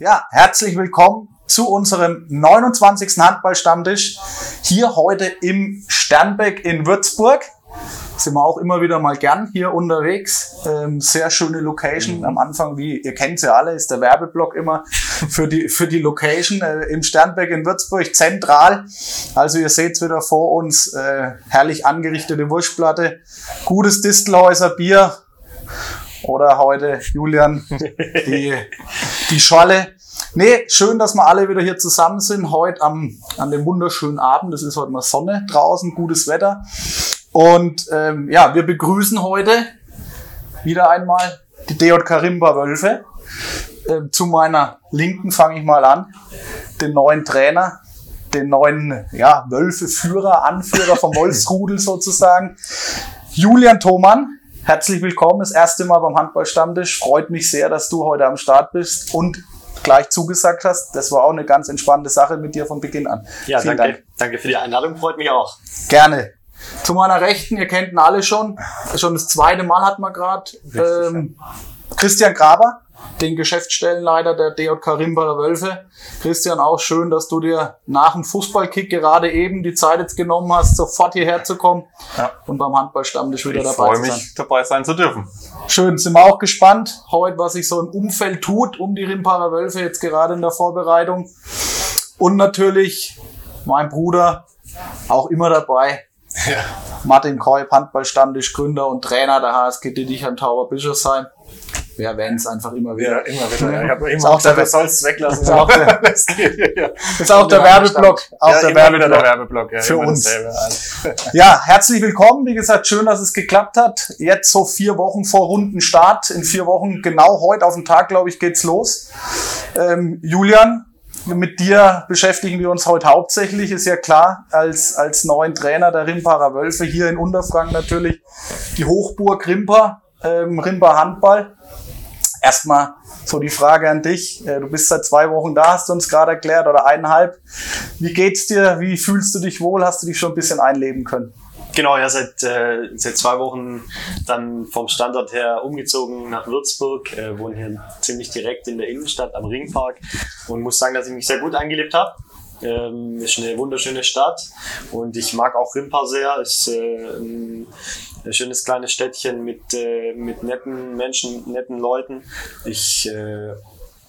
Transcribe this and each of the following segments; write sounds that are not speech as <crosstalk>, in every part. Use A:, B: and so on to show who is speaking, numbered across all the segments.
A: Ja, herzlich willkommen zu unserem 29. Handballstammtisch. Hier heute im Sternbeck in Würzburg. Sind wir auch immer wieder mal gern hier unterwegs. Ähm, sehr schöne Location. Am Anfang, wie ihr kennt ja alle, ist der Werbeblock immer <laughs> für die, für die Location äh, im Sternbeck in Würzburg zentral. Also ihr seht wieder vor uns äh, herrlich angerichtete Wurstplatte, gutes Distelhäuser Bier oder heute Julian die, die Scholle. Nee, schön, dass wir alle wieder hier zusammen sind. Heute am, an dem wunderschönen Abend. Es ist heute mal Sonne draußen, gutes Wetter. Und ähm, ja, wir begrüßen heute wieder einmal die DJK Rimba Wölfe. Ähm, zu meiner Linken fange ich mal an. Den neuen Trainer, den neuen ja, Wölfe-Führer, Anführer vom Wolfsrudel sozusagen. Julian Thomann, herzlich willkommen. Das erste Mal beim Handballstammtisch. Freut mich sehr, dass du heute am Start bist und gleich zugesagt hast. Das war auch eine ganz entspannte Sache mit dir von Beginn an.
B: Ja,
A: Vielen
B: danke,
A: Dank.
B: danke für die Einladung, freut mich auch.
A: Gerne. Zu meiner Rechten, ihr kennt ihn alle schon. Schon das zweite Mal hat man gerade ähm, Christian Graber, den Geschäftsstellenleiter der DJK Rimbacher Wölfe. Christian, auch schön, dass du dir nach dem Fußballkick gerade eben die Zeit jetzt genommen hast, sofort hierher zu kommen
C: Ja.
A: und beim Handballstammtisch wieder
C: Ich
A: dabei
C: freue
A: zu sein.
C: mich, dabei sein zu dürfen.
A: Schön, sind wir auch gespannt heute, was sich so im Umfeld tut, um die Rimparer Wölfe jetzt gerade in der Vorbereitung. Und natürlich mein Bruder, auch immer dabei, Martin Kreub, Handballstammtisch, Gründer und Trainer der HSG Dittichheim Tauber Bischofsheim. Wir erwähnen es einfach immer wieder.
C: Ja, immer wieder. Ja, ich habe immer
A: auch
C: gesagt, du sollst es weglassen.
A: Ist auch der- <laughs>
C: das geht, ja.
A: Ist auch der Werbeblock. Auch
C: ja,
A: der
C: immer wieder der
A: Werbeblock.
C: Werbeblock. Ja,
A: für uns.
C: dasselbe. Also,
A: Ja, herzlich willkommen. Wie gesagt, schön, dass es geklappt hat. Jetzt so vier Wochen vor Rundenstart. In vier Wochen, genau heute auf den Tag, glaube ich, geht's los. Ähm, Julian, mit dir beschäftigen wir uns heute hauptsächlich, ist ja klar, als, als neuen Trainer der Rimparer Wölfe hier in Unterfranken natürlich die Hochburg Rimpa, ähm, Rimpa Handball. Erstmal so die Frage an dich. Äh, Du bist seit zwei Wochen da, hast du uns gerade erklärt, oder eineinhalb. Wie geht's dir? Wie fühlst du dich wohl? Hast du dich schon ein bisschen einleben können?
B: Genau, ja, seit, äh, seit zwei Wochen dann vom Standort her umgezogen nach Würzburg, äh, wohne hier ziemlich direkt in der Innenstadt am Ringpark und muss sagen, dass ich mich sehr gut eingelebt habe. Ähm, ist eine wunderschöne Stadt und ich mag auch Rimpa sehr. Ist äh, ein, schönes kleines Städtchen mit, äh, mit netten Menschen, netten Leuten. Ich äh,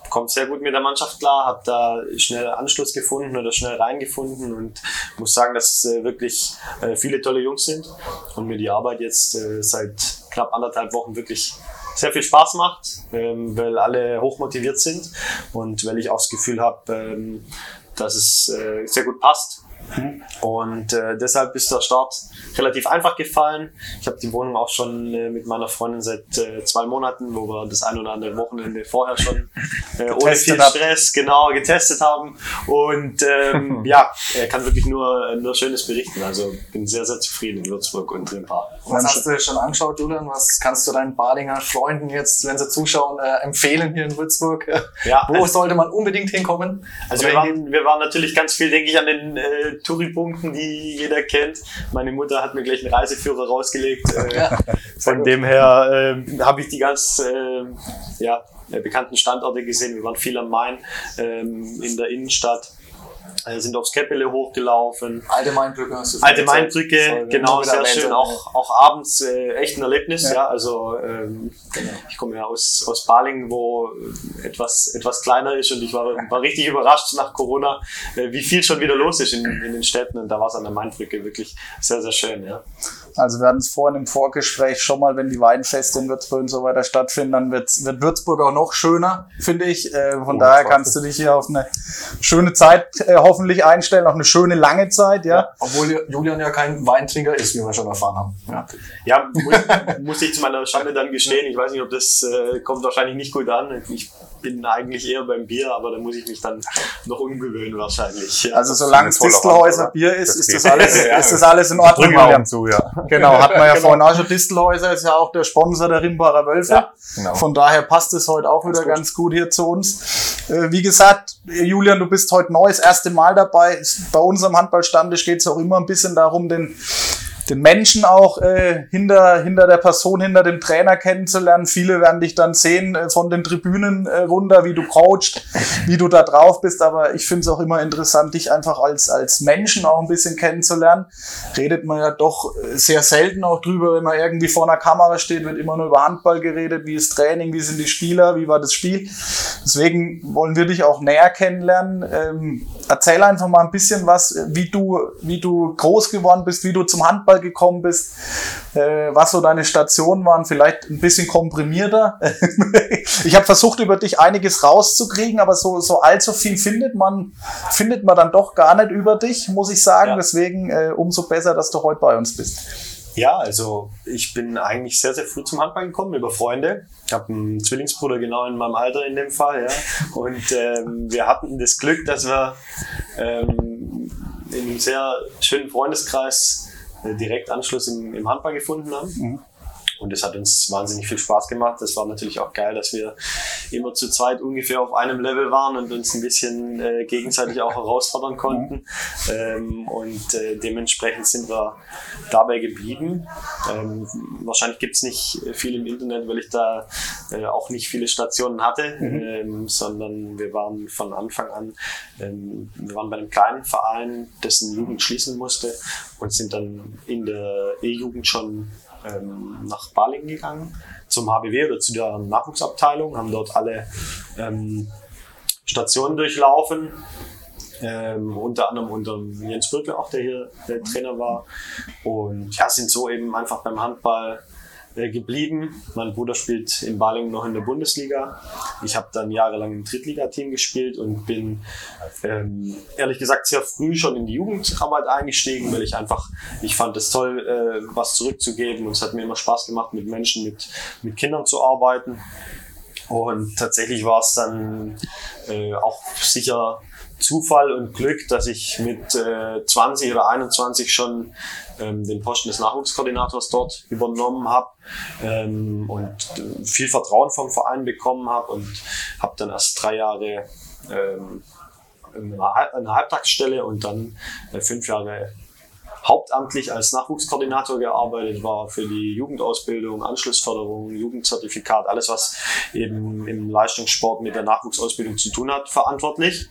B: komme sehr gut mit der Mannschaft klar, habe da schnell Anschluss gefunden oder schnell reingefunden und muss sagen, dass äh, wirklich äh, viele tolle Jungs sind und mir die Arbeit jetzt äh, seit knapp anderthalb Wochen wirklich sehr viel Spaß macht, ähm, weil alle hochmotiviert sind und weil ich auch das Gefühl habe, ähm, dass es äh, sehr gut passt. Und äh, deshalb ist der Start relativ einfach gefallen. Ich habe die Wohnung auch schon äh, mit meiner Freundin seit äh, zwei Monaten, wo wir das ein oder andere Wochenende vorher schon äh, ohne viel. Stress genau getestet haben. Und ähm, <laughs> ja, er kann wirklich nur, nur Schönes berichten. Also bin sehr, sehr zufrieden in Würzburg und Rimpa.
C: was hast du dir schon angeschaut, Julian? Was kannst du deinen Badinger Freunden jetzt, wenn sie zuschauen, äh, empfehlen hier in Würzburg?
B: Ja,
C: Wo sollte man unbedingt hinkommen?
B: Also wir waren, wir waren natürlich ganz viel, denke ich, an den äh, Touri-Punkten, die jeder kennt. Meine Mutter hat mir gleich einen Reiseführer rausgelegt. Äh, von dem her äh, habe ich die ganz äh, ja, bekannten Standorte gesehen. Wir waren viel am Main, ähm, in der Innenstadt, sind aufs Käppele hochgelaufen.
C: Alte Mainbrücke hast du
B: Alte. Mainbrücke,
C: Soll
B: genau, sehr schön. Auch, auch abends äh, echt ein Erlebnis,
C: Ja.
B: ja. Also ähm,
C: Genau.
B: ich komme ja aus, aus Balingen, wo äh, etwas, etwas kleiner ist und ich war, war richtig überrascht nach Corona, äh, wie viel schon wieder los ist in, in den Städten und da war es an der Mainbrücke wirklich sehr, sehr schön, ja.
A: Also wir hatten es vorhin im Vorgespräch schon mal, wenn die Weinfeste in Würzburg und so weiter stattfinden, dann wird, wird Würzburg auch noch schöner, finde ich. Äh, von
C: Oh,
A: daher kannst du dich hier auf eine schöne Zeit äh, hoffentlich einstellen, auf eine schöne lange Zeit, ja.
C: Obwohl Julian ja kein Weintrinker ist, wie wir schon erfahren haben. Ja.
B: Ja, muss, <laughs> muss ich zu meiner Schande dann gestehen. Ich weiß nicht, ob das äh, kommt wahrscheinlich nicht gut an. Ich bin eigentlich eher beim Bier, aber da muss ich mich dann noch umgewöhnen wahrscheinlich. Ja.
A: Also solange es Distelhäuser
C: Hand,
A: Bier ist,
C: Das
A: ist das alles,
C: Ja,
A: ist das alles in Ordnung.
C: Wir zu, ja.
A: Genau, hat man ja
C: Genau.
A: vorhin auch schon. Distelhäuser ist ja auch der Sponsor der Rimbacher Wölfe.
C: Ja, genau.
A: Von daher passt es heute auch wieder
C: gut.
A: ganz gut hier zu uns. Äh, wie gesagt, Julian, du bist heute neu, das erste Mal dabei. Bei unserem Handballstammtisch geht es auch immer ein bisschen darum, den den Menschen auch äh, hinter, hinter der Person, hinter dem Trainer kennenzulernen. Viele werden dich dann sehen äh, von den Tribünen äh, runter, wie du coachst, wie du da drauf bist. Aber ich finde es auch immer interessant, dich einfach als, als Menschen auch ein bisschen kennenzulernen. Redet man ja doch sehr selten auch drüber, wenn man irgendwie vor einer Kamera steht, wird immer nur über Handball geredet, wie ist Training, wie sind die Spieler, wie war das Spiel. Deswegen wollen wir dich auch näher kennenlernen. Ähm, erzähl einfach mal ein bisschen was, wie du, wie du groß geworden bist, wie du zum Handball gekommen bist, äh, was so deine Stationen waren, vielleicht ein bisschen komprimierter. <laughs> ich habe versucht, über dich einiges rauszukriegen, aber so, so allzu viel findet man, findet man dann doch gar nicht über dich, muss ich sagen. Ja. Deswegen äh, umso besser, dass du heute bei uns bist.
B: Ja, also ich bin eigentlich sehr, sehr früh zum Handball gekommen über Freunde. Ich habe einen Zwillingsbruder genau in meinem Alter in dem Fall, ja. Und ähm, wir hatten das Glück, dass wir ähm, in einem sehr schönen Freundeskreis äh, direkt Anschluss im, im Handball gefunden haben. Mhm. Und es hat uns wahnsinnig viel Spaß gemacht. Es war natürlich auch geil, dass wir immer zu zweit ungefähr auf einem Level waren und uns ein bisschen äh, gegenseitig auch herausfordern konnten. Ähm, und äh, dementsprechend sind wir dabei geblieben. Ähm, wahrscheinlich gibt es nicht viel im Internet, weil ich da äh, auch nicht viele Stationen hatte, mhm. ähm, sondern wir waren von Anfang an, ähm, wir waren bei einem kleinen Verein, dessen Jugend schließen musste und sind dann in der E-Jugend schon ähm, nach Balingen gegangen, zum HBW oder zu der Nachwuchsabteilung, haben dort alle ähm, Stationen durchlaufen. Ähm, unter anderem unter Jens Birke auch, der hier der Trainer war. Und ja, sind so eben einfach beim Handball äh, geblieben. Mein Bruder spielt in Balingen noch in der Bundesliga. Ich habe dann jahrelang im Drittligateam gespielt und bin ähm, ehrlich gesagt sehr früh schon in die Jugendarbeit eingestiegen, weil ich einfach, ich fand es toll, äh, was zurückzugeben und es hat mir immer Spaß gemacht, mit Menschen, mit, mit Kindern zu arbeiten. Und tatsächlich war es dann äh, auch sicher Zufall und Glück, dass ich mit äh, 20 oder 21 schon ähm, den Posten des Nachwuchskoordinators dort übernommen habe ähm, und viel Vertrauen vom Verein bekommen habe und habe dann erst drei Jahre ähm, eine Halbtagsstelle und dann äh, fünf Jahre hauptamtlich als Nachwuchskoordinator gearbeitet, war für die Jugendausbildung, Anschlussförderung, Jugendzertifikat, alles was eben im Leistungssport mit der Nachwuchsausbildung zu tun hat, verantwortlich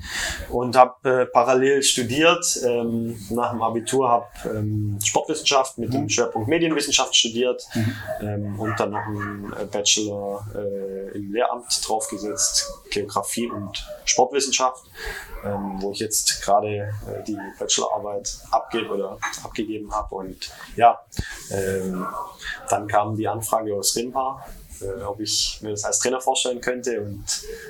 B: und habe äh, parallel studiert. Ähm, nach dem Abitur habe ähm, Sportwissenschaft mit dem mhm. Schwerpunkt Medienwissenschaft studiert mhm. ähm, und dann noch einen äh, Bachelor äh, im Lehramt draufgesetzt, Geografie und Sportwissenschaft, ähm, wo ich jetzt gerade äh, die Bachelorarbeit abgebe oder abgegeben habe. Und ja, ähm, dann kam die Anfrage aus Rimpa, äh, ob ich mir das als Trainer vorstellen könnte. Und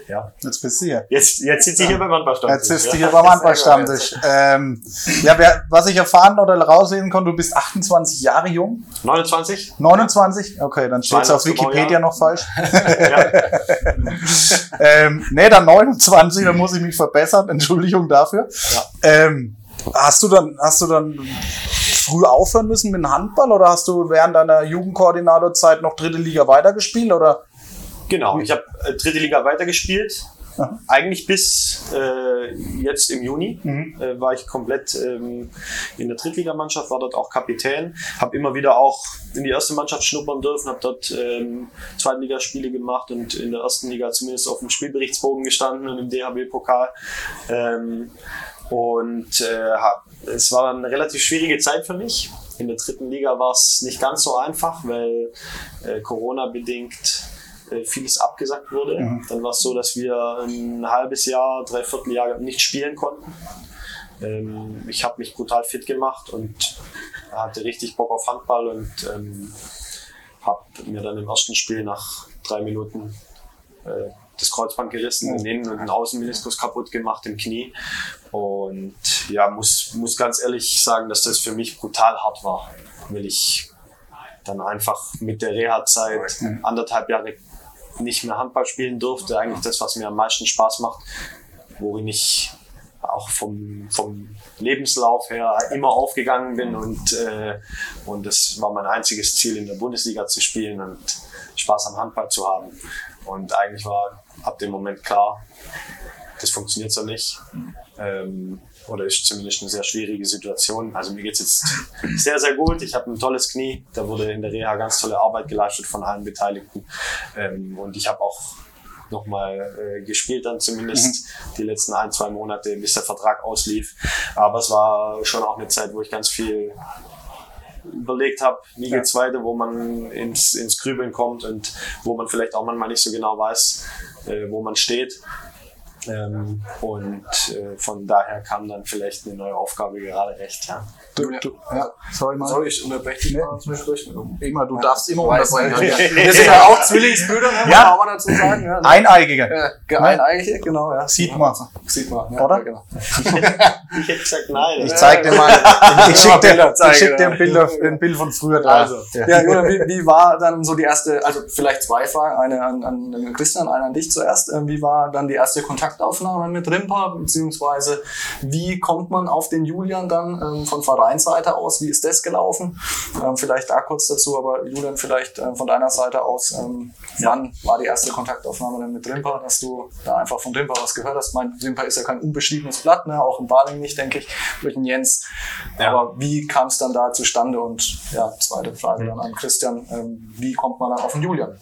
B: ja.
A: Jetzt bist du hier.
B: Jetzt, jetzt sitze ich hier beim Handballstammtisch.
A: Jetzt sitzt du hier beim <laughs> Handballstammtisch. Ähm, ja, wer, was ich erfahren oder rauslesen konnte, du bist 28 Jahre jung.
B: 29.
A: 29? Okay, dann steht es auf Wikipedia noch falsch. <laughs> <laughs> ähm, nee, dann 29, dann muss ich mich verbessern. Entschuldigung dafür. Ja. Ähm, Hast du dann, hast du dann früh aufhören müssen mit dem Handball oder hast du während deiner Jugendkoordinatorzeit noch dritte Liga weitergespielt oder?
B: Genau, ich habe äh, dritte Liga weitergespielt. Aha. Eigentlich bis äh, jetzt im Juni mhm. äh, war ich komplett ähm, in der Drittligamannschaft, war dort auch Kapitän, habe immer wieder auch in die erste Mannschaft schnuppern dürfen, habe dort ähm, Zweitligaspiele gemacht und in der ersten Liga zumindest auf dem Spielberichtsbogen gestanden und im DHB-Pokal. Ähm, und äh, es war eine relativ schwierige Zeit für mich. In der dritten Liga war es nicht ganz so einfach, weil äh, Corona-bedingt äh, vieles abgesagt wurde. Mhm. Dann war es so, dass wir ein halbes Jahr, dreiviertel Jahr nicht spielen konnten. Ähm, ich habe mich brutal fit gemacht und hatte richtig Bock auf Handball und ähm, habe mir dann im ersten Spiel nach drei Minuten äh, das Kreuzband gerissen, den Innen- und den Außenmeniskus kaputt gemacht im Knie. Und ja, muss, muss ganz ehrlich sagen, dass das für mich brutal hart war, weil ich dann einfach mit der Reha-Zeit anderthalb Jahre nicht mehr Handball spielen durfte. Eigentlich das, was mir am meisten Spaß macht, worin ich auch vom, vom Lebenslauf her immer aufgegangen bin und, äh, und das war mein einziges Ziel in der Bundesliga zu spielen und Spaß am Handball zu haben. Und eigentlich war ab dem Moment klar, das funktioniert so nicht. Ähm, oder ist zumindest eine sehr schwierige Situation. Also mir geht's jetzt sehr, sehr gut. Ich habe ein tolles Knie. Da wurde in der Reha ganz tolle Arbeit geleistet von allen Beteiligten. Ähm, und ich habe auch nochmal äh, gespielt dann zumindest die letzten ein, zwei Monate, bis der Vertrag auslief. Aber es war schon auch eine Zeit, wo ich ganz viel überlegt habe, wie geht's weiter, wo man ins, ins Grübeln kommt und wo man vielleicht auch manchmal nicht so genau weiß, äh, wo man steht. Ähm, und äh, von daher kam dann vielleicht eine neue Aufgabe gerade recht. Ja.
A: Du, du, ja, sorry mal.
C: Sorry, ich unterbreche dich
A: Nee.
C: mal zwischendurch.
A: Immer, du darfst immer unterbrechen.
C: ja. Wir <laughs> sind ja auch Zwillingsbrüder, muss
A: Ja.
C: man auch mal dazu sagen. Ja,
A: Eineigiger.
C: Ja, ge- eineigig, genau. Ja.
A: Sieht man.
C: Sieht man, ja,
A: Oder?
C: Ja, genau. <laughs>
B: Ich hätte gesagt, nein.
A: Ich zeig dir mal, <laughs> ich schick dir,
C: Bilder zeigen,
A: ich schick dir
C: ja.
A: ein Bild, ein Bild von früher da.
B: Also.
C: Ja, Julian, wie, wie war dann so die erste, also vielleicht zwei Fragen, eine an, an Christian, eine an dich zuerst. Ähm, Wie war dann die erste Kontaktaufnahme mit Rimpa, beziehungsweise wie kommt man auf den Julian dann ähm, von Vereinsseite aus? Wie ist das gelaufen? Ähm, vielleicht da kurz dazu, aber Julian, vielleicht ähm, von deiner Seite aus, ähm, wann war die erste Kontaktaufnahme dann mit Rimpa, dass du da einfach von Rimpa was gehört hast? Mein Rimpa ist ja kein unbeschriebenes Blatt, ne? auch in Baling nicht, denke ich, durch den Jens.
B: Ja.
C: Aber wie kam es dann da zustande? Und ja, zweite Frage dann an Christian, ähm, wie kommt man dann auf den Julian?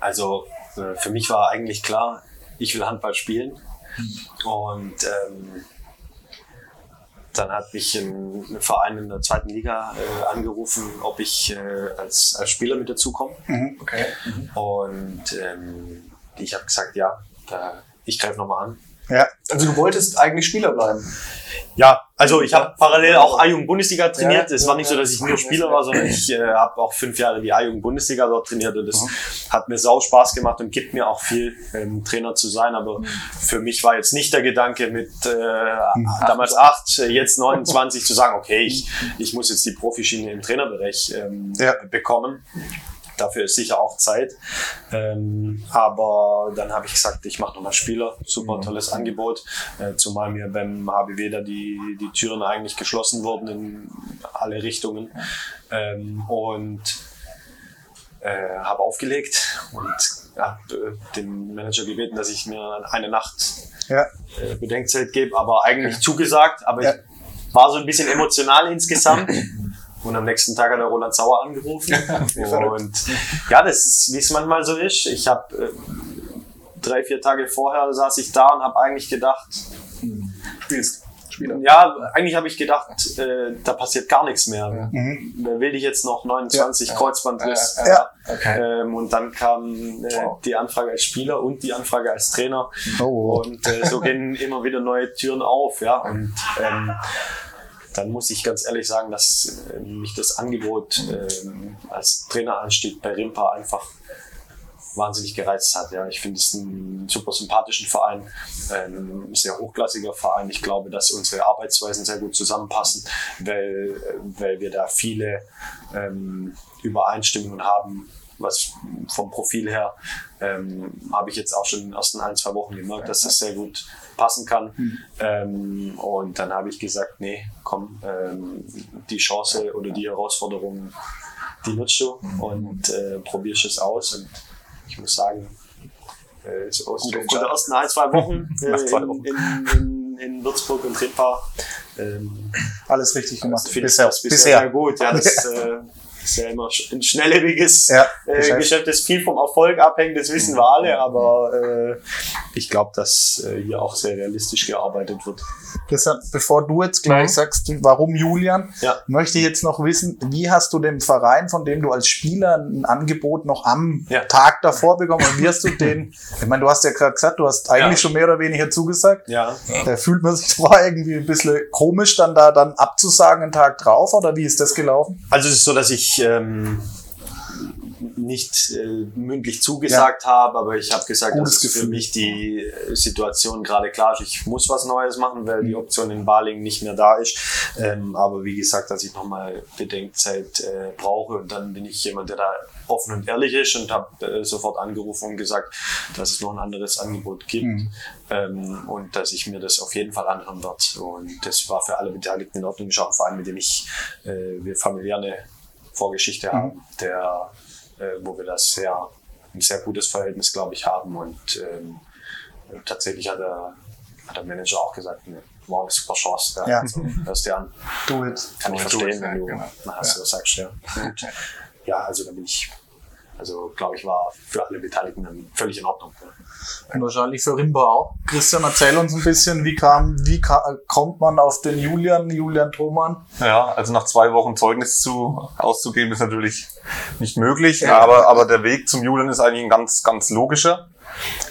B: Also äh, für mich war eigentlich klar, ich will Handball spielen. Und ähm, dann hat mich ein, ein Verein in der zweiten Liga äh, angerufen, ob ich äh, als, als Spieler mit dazukomme.
C: Okay.
B: Und ähm, ich habe gesagt, ja, da, ich greife nochmal an.
A: Ja,
C: Also du wolltest eigentlich Spieler bleiben.
B: Ja, also ich habe parallel auch A-Jugend-Bundesliga trainiert.
C: Ja,
B: es war nicht so, dass ich nur Spieler war, sondern ich äh, habe auch fünf Jahre die A-Jugend-Bundesliga dort trainiert und das hat mir sau Spaß gemacht und gibt mir auch viel, ähm, Trainer zu sein. Aber für mich war jetzt nicht der Gedanke mit äh, damals acht, äh, jetzt 29 zu sagen, okay, ich, ich muss jetzt die Profischiene im Trainerbereich ähm,
A: Ja.
B: bekommen. Dafür ist sicher auch Zeit. Ähm, aber dann habe ich gesagt, ich mache nochmal Spieler. Super tolles Angebot. Äh, zumal mir beim HBW da die, die Türen eigentlich geschlossen wurden in alle Richtungen. Ähm, und äh, habe aufgelegt und habe äh, den Manager gebeten, dass ich mir eine Nacht
A: ja.
B: äh, Bedenkzeit gebe, aber eigentlich zugesagt. Aber
A: Ja.
B: ich war so ein bisschen emotional insgesamt. <laughs> Und am nächsten Tag hat der Roland Sauer angerufen. <laughs> und ja, das ist, wie es manchmal so ist. Ich habe äh, drei, vier Tage vorher saß ich da und habe eigentlich gedacht,
C: Spielst. Spieler.
B: ja, eigentlich habe ich gedacht, äh, da passiert gar nichts mehr.
A: Mhm.
B: Wer will ich jetzt noch 29
C: Ja.
B: Kreuzbandriss?
C: Ja, ja.
B: Ja.
C: Okay.
B: Ähm, und dann kam äh,
C: Wow.
B: die Anfrage als Spieler und die Anfrage als Trainer.
A: Oh.
B: Und äh, so gehen <laughs> immer wieder neue Türen auf, ja. Und ähm, dann muss ich ganz ehrlich sagen, dass äh, mich das Angebot ähm, als Traineranstieg bei Rimpa einfach wahnsinnig gereizt hat. Ja, ich finde es einen super sympathischen Verein, ähm, ein sehr hochklassiger Verein. Ich glaube, dass unsere Arbeitsweisen sehr gut zusammenpassen, weil, äh, weil wir da viele ähm, Übereinstimmungen haben. Was vom Profil her ähm, habe ich jetzt auch schon in den ersten ein, zwei Wochen gemerkt, dass das sehr gut passen kann. Ähm, und dann habe ich gesagt, nee, komm, ähm, die Chance oder die Herausforderung, die nutzt du und äh, probierst es aus. Und ich muss sagen, äh, so aus der ersten ein, zwei Wochen, <laughs> äh,
A: zwei
B: in,
A: Wochen.
B: in, in, in Würzburg und Rimpa ähm,
A: Alles richtig gemacht.
B: ich
A: Bisher.
B: das bisher sehr
A: Bisher.
B: gut. Ja, das <laughs> äh, ist ja immer ein schnelllebiges
A: Ja,
B: äh,
A: Geschäft.
B: Das viel vom Erfolg abhängt, das wissen wir alle, aber äh, ich glaube, dass äh, hier auch sehr realistisch gearbeitet wird.
A: Christian, bevor du jetzt gleich
B: Mhm.
A: sagst, warum Julian,
B: Ja.
A: möchte ich jetzt noch wissen, wie hast du dem Verein, von dem du als Spieler ein Angebot noch am
B: Ja.
A: Tag davor bekommen und wie hast du den, <laughs> ich meine, du hast ja gerade gesagt, du hast eigentlich schon mehr oder weniger zugesagt.
B: Ja,
A: Da fühlt man sich zwar irgendwie ein bisschen komisch, dann da dann abzusagen einen Tag drauf, oder wie ist das gelaufen?
B: also es ist so, dass ich ähm, nicht äh, mündlich zugesagt habe, aber ich habe gesagt,
A: Gutes
B: dass es für
A: Gefühl.
B: mich die äh, Situation gerade klar ist. Ich muss was Neues machen, weil die Option in Baling nicht mehr da ist. Ähm, aber wie gesagt, dass ich nochmal Bedenkzeit äh, brauche und dann bin ich jemand, der da offen und ehrlich ist und habe äh, sofort angerufen und gesagt, dass es noch ein anderes Angebot gibt
A: Mhm.
B: ähm, und dass ich mir das auf jeden Fall anhören werde. Und das war für alle Beteiligten in Ordnung. Ich auch ein Verein, mit dem ich äh, wir familiär eine Vorgeschichte haben, der, äh, wo wir das sehr, ein sehr gutes Verhältnis, glaube ich, haben. Und ähm, tatsächlich hat der, hat der Manager auch gesagt, ne, wow, eine super Chance.
A: Ja.
B: Also, hörst dir an.
A: Do it.
B: Kann ich
C: Do it,
B: verstehen,
C: ja,
B: wenn du
C: genau.
B: nachher so sagst. Ja. Ja, also da bin ich, also glaube ich, war für alle Beteiligten dann völlig in Ordnung. Ja.
A: Und wahrscheinlich für Rimba auch. Christian, erzähl uns ein bisschen, wie kam, wie ka kommt man auf den Julian, Julian Thoman?
D: Ja, also nach zwei Wochen Zeugnis zu, auszugeben ist natürlich nicht möglich, aber, aber der Weg zum Julian ist eigentlich ein ganz, ganz logischer.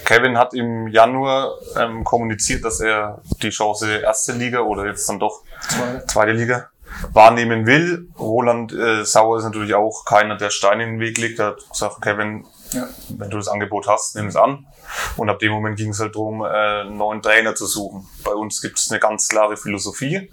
D: Kevin hat im Januar ähm, kommuniziert, dass er die Chance erste Liga oder jetzt dann doch zweite Liga wahrnehmen will. Roland äh, Sauer ist natürlich auch keiner, der Steine in den Weg legt. Er hat gesagt, Kevin,
A: Ja.
D: wenn du das Angebot hast, nimm es an. Und ab dem Moment ging es halt darum, äh, einen neuen Trainer zu suchen. Bei uns gibt es eine ganz klare Philosophie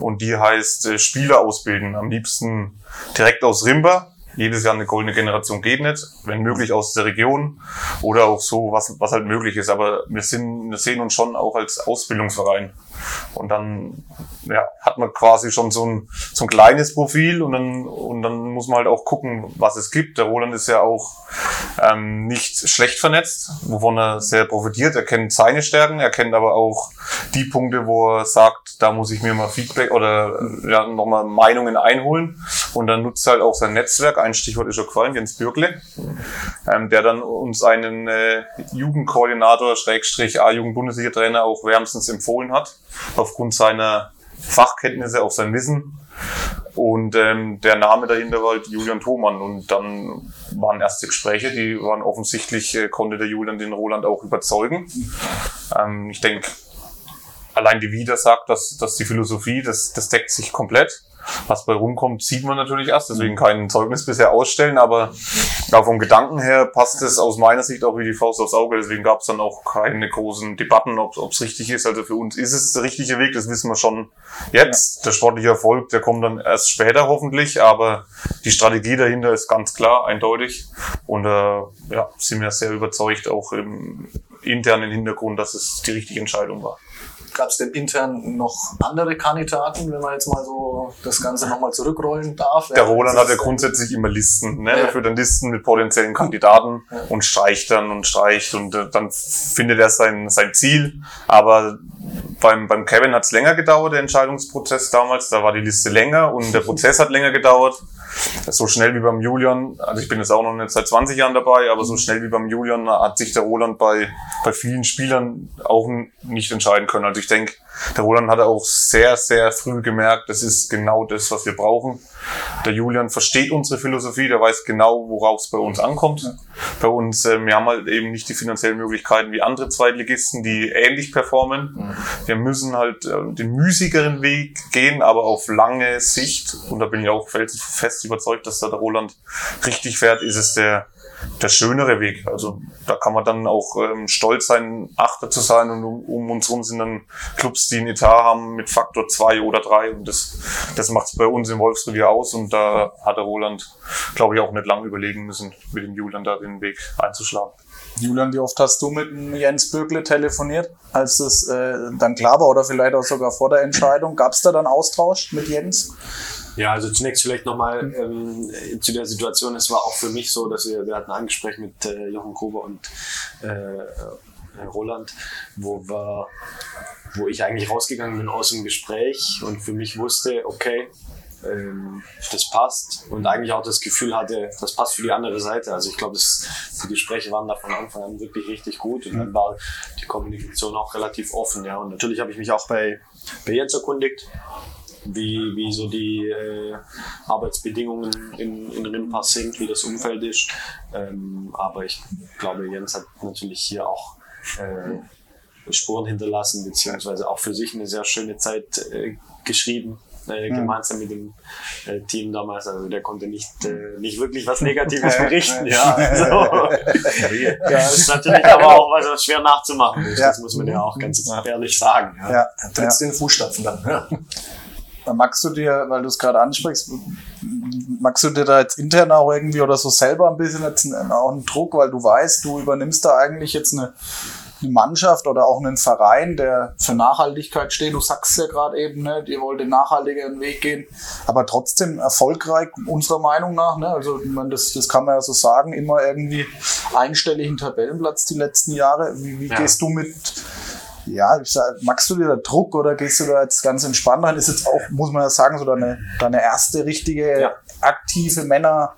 D: und die heißt äh, Spieler ausbilden. Am liebsten direkt aus Rimba. Jedes Jahr eine goldene Generation geht nicht, wenn möglich aus der Region oder auch so, was, was halt möglich ist. Aber wir, sind, wir sehen uns schon auch als Ausbildungsverein. Und dann ja, hat man quasi schon so ein, so ein kleines Profil und dann, und dann muss man halt auch gucken, was es gibt. Der Roland ist ja auch ähm, nicht schlecht vernetzt, wovon er sehr profitiert. Er kennt seine Stärken, er kennt aber auch die Punkte, wo er sagt, da muss ich mir mal Feedback oder äh, ja, nochmal Meinungen einholen. Und dann nutzt er halt auch sein Netzwerk. Ein Stichwort ist schon gefallen, Jens Bürgle, ähm, der dann uns einen äh, Jugendkoordinator, Schrägstrich A-Jugend-Bundesliga-Trainer auch wärmstens empfohlen hat, aufgrund seiner Fachkenntnisse, auch sein Wissen. Und ähm, der Name dahinter war halt Julian Thomann. Und dann waren erste Gespräche, die waren offensichtlich, äh, konnte der Julian den Roland auch überzeugen. Ähm, ich denke, allein die Wieder sagt, dass, dass die Philosophie, das, das deckt sich komplett. Was bei rumkommt, sieht man natürlich erst, deswegen kein Zeugnis bisher ausstellen, aber ja, vom Gedanken her passt es aus meiner Sicht auch wie die Faust aufs Auge, deswegen gab es dann auch keine großen Debatten, ob es richtig ist. Also für uns ist es der richtige Weg, das wissen wir schon jetzt. Der sportliche Erfolg, der kommt dann erst später hoffentlich, aber die Strategie dahinter ist ganz klar, eindeutig. Und äh, ja, sind wir sehr überzeugt, auch im internen Hintergrund, dass es die richtige Entscheidung war.
C: Gab es denn intern noch andere Kandidaten, wenn man jetzt mal so das Ganze nochmal zurückrollen darf?
D: Der Roland hat ja grundsätzlich immer Listen. Ne?
C: Ja.
D: Er führt dann Listen mit potenziellen Kandidaten und streicht dann und streicht und äh, dann findet er sein, sein Ziel. Aber beim, beim Kevin hat es länger gedauert, der Entscheidungsprozess damals. Da war die Liste länger und der Prozess hat länger gedauert. So schnell wie beim Julian, also ich bin jetzt auch noch nicht seit 20 Jahren dabei, aber so schnell wie beim Julian hat sich der Roland bei, bei vielen Spielern auch nicht entscheiden können. Also ich denke, der Roland hat auch sehr, sehr früh gemerkt, das ist genau das, was wir brauchen. Der Julian versteht unsere Philosophie, der weiß genau, worauf es bei uns ankommt. Bei uns, äh, wir haben halt eben nicht die finanziellen Möglichkeiten wie andere Zweitligisten, die ähnlich performen. Wir müssen halt äh, den müßigeren Weg gehen, aber auf lange Sicht, und da bin ich auch fest überzeugt, dass da der Roland richtig fährt, ist es der, der schönere Weg. Also da kann man dann auch ähm, stolz sein, Achter zu sein und um, um uns rum sind dann Clubs, die einen Etat haben mit Faktor zwei oder drei und das, das macht es bei uns im Wolfsrevier aus und da hat der Roland, glaube ich, auch nicht lange überlegen müssen, mit dem Julian da den Weg einzuschlagen.
A: Julian, wie oft hast du mit Jens Bögle telefoniert, als es äh, dann klar war oder vielleicht auch sogar vor der Entscheidung? Gab es da dann Austausch mit Jens?
B: Ja, also zunächst vielleicht nochmal ähm, zu der Situation. Es war auch für mich so, dass wir, wir hatten ein Gespräch mit äh, Jochen Gruber und äh, äh, Roland, wo wir, wo ich eigentlich rausgegangen bin aus dem Gespräch und für mich wusste, okay, ähm, das passt und eigentlich auch das Gefühl hatte, das passt für die andere Seite. Also ich glaube, die Gespräche waren da von Anfang an wirklich richtig gut und dann war die Kommunikation auch relativ offen. Ja. Und natürlich habe ich mich auch bei, bei Jens erkundigt, wie, wie so die äh, Arbeitsbedingungen in, in Rimpass sind, wie das Umfeld ist. Ähm, aber ich glaube, Jens hat natürlich hier auch äh, Spuren hinterlassen, beziehungsweise auch für sich eine sehr schöne Zeit äh, geschrieben. Äh, gemeinsam mit dem äh, Team damals, also der konnte nicht, äh, nicht wirklich was <laughs> Negatives berichten. ja, <laughs> so. ja, ist natürlich aber auch was schwer nachzumachen ist.
A: Ja.
B: Das muss man ja auch ganz ehrlich sagen. Ja.
A: Ja,
C: Trittst in den Fußstapfen dann. Ja.
A: Magst du dir, weil du es gerade ansprichst, magst du dir da jetzt intern auch irgendwie oder so selber ein bisschen jetzt einen, auch einen Druck, weil du weißt, du übernimmst da eigentlich jetzt eine, eine Mannschaft oder auch einen Verein, der für Nachhaltigkeit steht. Du sagst ja gerade eben, ne, ihr wollt den nachhaltigeren Weg gehen, aber trotzdem erfolgreich unserer Meinung nach. Ne? Also ich meine, das, das kann man ja so sagen, immer irgendwie einstelligen Tabellenplatz die letzten Jahre. Wie, wie
B: Ja.
A: gehst du mit ja, ich sag, magst du dir da Druck oder gehst du da jetzt ganz entspannt rein? Ist jetzt auch, muss man ja sagen, so deine, deine erste richtige
B: Ja.
A: aktive Männer,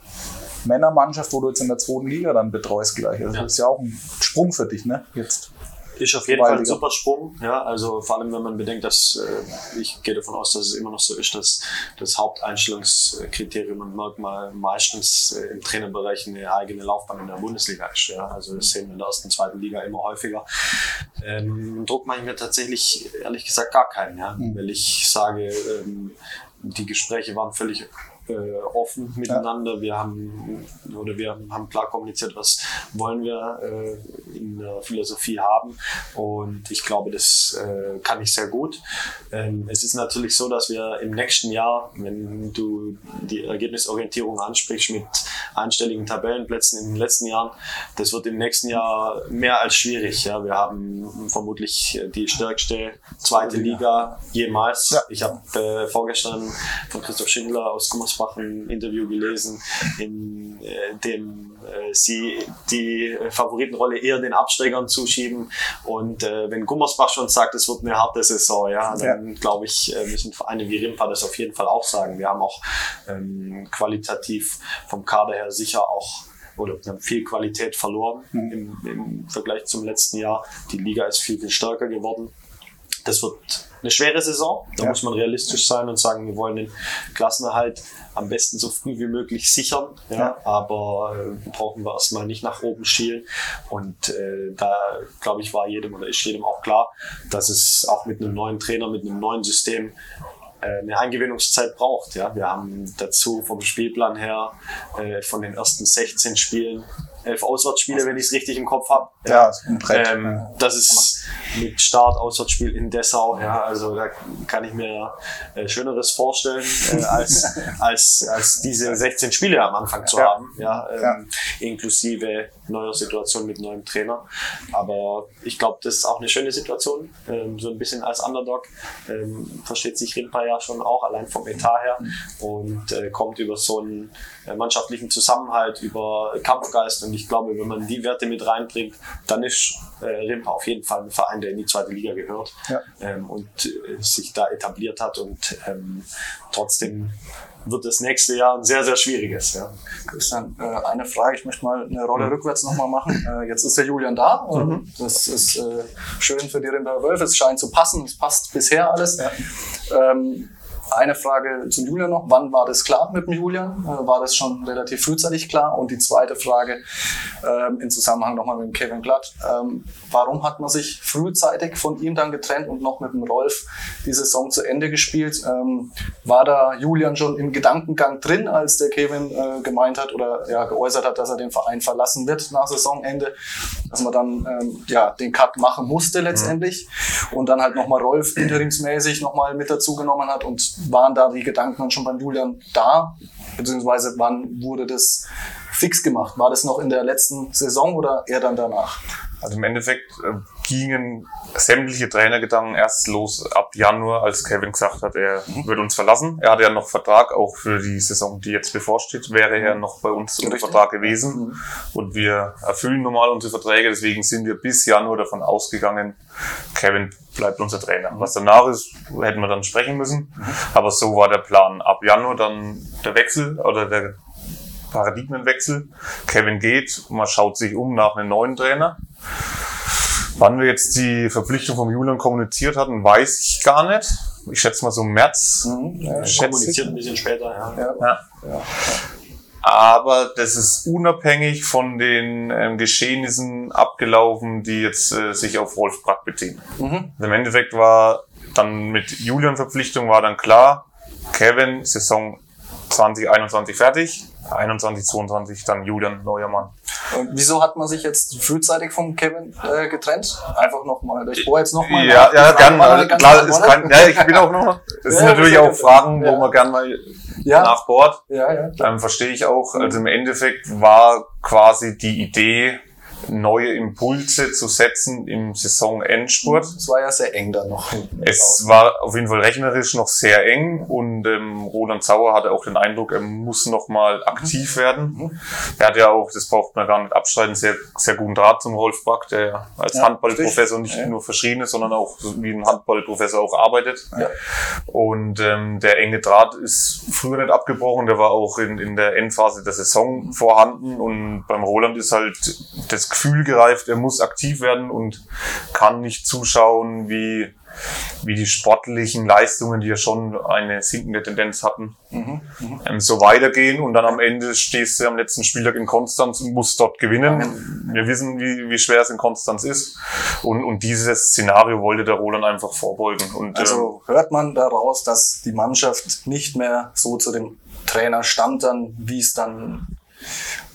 A: Männermannschaft, wo du jetzt in der zweiten Liga dann betreust gleich. Also
B: Ja.
A: Das ist ja auch ein Sprung für dich, ne? Jetzt.
B: Ist auf jeden Fall ein super Sprung, ja. Also vor allem, wenn man bedenkt, dass äh, ich gehe davon aus, dass es immer noch so ist, dass das Haupteinstellungskriterium und Merkmal meistens äh, im Trainerbereich eine eigene Laufbahn in der Bundesliga ist. Ja. Also das sehen wir in der ersten, zweiten Liga immer häufiger. Ähm, Druck mache ich mir tatsächlich ehrlich gesagt gar keinen, ja.
A: Mhm.
B: Weil ich sage, ähm, die Gespräche waren völlig äh, offen miteinander. Wir haben oder wir haben klar kommuniziert, was wollen wir äh, in der Philosophie haben. Und ich glaube, das äh, kann ich sehr gut. Ähm, es ist natürlich so, dass wir im nächsten Jahr, wenn du die Ergebnisorientierung ansprichst mit einstelligen Tabellenplätzen in den letzten Jahren, das wird im nächsten Jahr mehr als schwierig. Ja. Wir haben vermutlich die stärkste zweite Liga jemals.
A: Ja.
B: Ich habe äh, vorgestern von Christoph Schindler aus Gummersbach ein Interview gelesen, in äh, dem äh, sie die Favoritenrolle eher den Absteigern zuschieben. Und äh, wenn Gummersbach schon sagt, es wird eine harte Saison, ja, dann glaube ich, äh, müssen Vereine wie Rimpa das auf jeden Fall auch sagen. Wir haben auch ähm, qualitativ vom Kader her sicher auch oder wir haben viel Qualität verloren im, im Vergleich zum letzten Jahr. Die Liga ist viel, viel stärker geworden. Das wird eine schwere Saison. Da
A: Ja.
B: muss man realistisch sein und sagen, wir wollen den Klassenerhalt am besten so früh wie möglich sichern. Ja,
A: Ja.
B: Aber äh, brauchen wir erstmal nicht nach oben schielen. Und äh, da, glaube ich, war jedem oder ist jedem auch klar, dass es auch mit einem neuen Trainer, mit einem neuen System äh, eine Eingewöhnungszeit braucht. Ja? Wir haben dazu vom Spielplan her äh, von den ersten 16 Spielen elf Auswärtsspiele, wenn ich es richtig im Kopf habe.
A: Ja, ein Brett.
B: Ähm, das ist mit Start Auswärtsspiel in Dessau. Ja, also da kann ich mir äh, Schöneres vorstellen, äh, als, <laughs> als, als diese 16 Spiele am Anfang zu
A: Ja.
B: haben. Ja, ähm, Inklusive neuer Situation mit neuem Trainer. Aber ich glaube, das ist auch eine schöne Situation. Ähm, so ein bisschen als Underdog ähm, versteht sich Rimpa ja schon auch allein vom Etat her und äh, kommt über so einen äh, mannschaftlichen Zusammenhalt, über Kampfgeist. Und ich glaube, wenn man die Werte mit reinbringt, dann ist äh, Rimpa auf jeden Fall ein Verein, der in die zweite Liga gehört
A: Ja.
B: ähm, und äh, sich da etabliert hat. Und ähm, trotzdem wird das nächste Jahr ein sehr, sehr schwieriges. Ja.
C: Christian, äh, eine Frage, ich möchte mal eine Rolle rückwärts nochmal machen. Äh, jetzt ist der Julian da. Äh, Das ist äh, schön für die Rinder Wölfe. Es scheint zu passen. Es passt bisher alles. Ähm, eine Frage zum Julian noch. Wann war das klar mit dem Julian? Äh, war das schon relativ frühzeitig klar? Und die zweite Frage ähm, im Zusammenhang nochmal mit dem Kevin Glatt. Ähm, warum hat man sich frühzeitig von ihm dann getrennt und noch mit dem Rolf die Saison zu Ende gespielt? Ähm, war da Julian schon im Gedankengang drin, als der Kevin äh, gemeint hat oder ja, geäußert hat, dass er den Verein verlassen wird nach Saisonende? Dass man dann ähm, ja, den Cut machen musste letztendlich und dann halt nochmal Rolf interimsmäßig nochmal mit dazu genommen hat und waren da die Gedanken schon beim Julian da? Beziehungsweise wann wurde das fix gemacht? War das noch in der letzten Saison oder eher dann danach?
D: Also im Endeffekt äh, gingen sämtliche Trainergedanken erst los ab Januar, als Kevin gesagt hat, er würde uns verlassen. Er hatte ja noch Vertrag, auch für die Saison, die jetzt bevorsteht, wäre er noch bei uns unter. Vertrag gewesen. Und wir erfüllen normal unsere Verträge, deswegen sind wir bis Januar davon ausgegangen, Kevin bleibt unser Trainer. Was danach ist, hätten wir dann sprechen müssen. Aber so war der Plan. Ab Januar dann der Wechsel oder der Paradigmenwechsel. Kevin geht, man schaut sich um nach einem neuen Trainer. Wann wir jetzt die Verpflichtung vom Julian kommuniziert hatten, weiß ich gar nicht. Ich schätze mal so im März.
C: Mhm. Ja,
B: Kommuniziert
D: ich.
B: ein bisschen später. Ja.
C: ja.
D: Ja. Aber das ist unabhängig von den ähm, Geschehnissen abgelaufen, die jetzt äh, sich auf Wolf Brack beziehen.
C: Mhm.
D: Im Endeffekt war dann mit Julian Verpflichtung war dann klar, Kevin Saison 2021 fertig, 21, 22 dann Julian neuer Mann.
C: Und wieso hat man sich jetzt frühzeitig vom Kevin äh, getrennt? Einfach nochmal. Ich bohre jetzt nochmal.
D: Ja, ja, gern.
C: Mal
D: klar, ist kein, ja, ich bin auch noch. Das <laughs>
C: Ja,
D: sind natürlich auch Fragen,
C: ja.
D: wo man gern mal
C: Ja,
D: nachbohrt.
C: ja, ja. Klar.
D: Ähm, verstehe ich auch. Also im Endeffekt war quasi die Idee, neue Impulse zu setzen im Saisonendspurt.
C: Es war ja sehr eng dann noch.
D: Es war auf jeden Fall rechnerisch noch sehr eng und ähm, Roland Sauer hatte auch den Eindruck, er muss noch mal aktiv werden. Er hat ja auch, das braucht man gar nicht abstreiten, sehr, sehr guten Draht zum Rolf Back, der als
C: Ja,
D: Handballprofessor nicht.
C: Ja.
D: nur verschrien ist, sondern auch wie ein Handballprofessor auch arbeitet.
C: Ja.
D: Und ähm, der enge Draht ist früher nicht abgebrochen, der war auch in, in der Endphase der Saison vorhanden und beim Roland ist halt das Gefühl gereift, er muss aktiv werden und kann nicht zuschauen, wie, wie die sportlichen Leistungen, die ja schon eine sinkende Tendenz hatten,
C: Mhm.
D: ähm, so weitergehen und dann am Ende stehst du am letzten Spieltag in Konstanz und musst dort gewinnen. Wir wissen, wie, wie schwer es in Konstanz ist und, und dieses Szenario wollte der Roland einfach vorbeugen. Und, ähm,
C: Also hört man daraus, dass die Mannschaft nicht mehr so zu dem Trainer stand dann, wie es dann,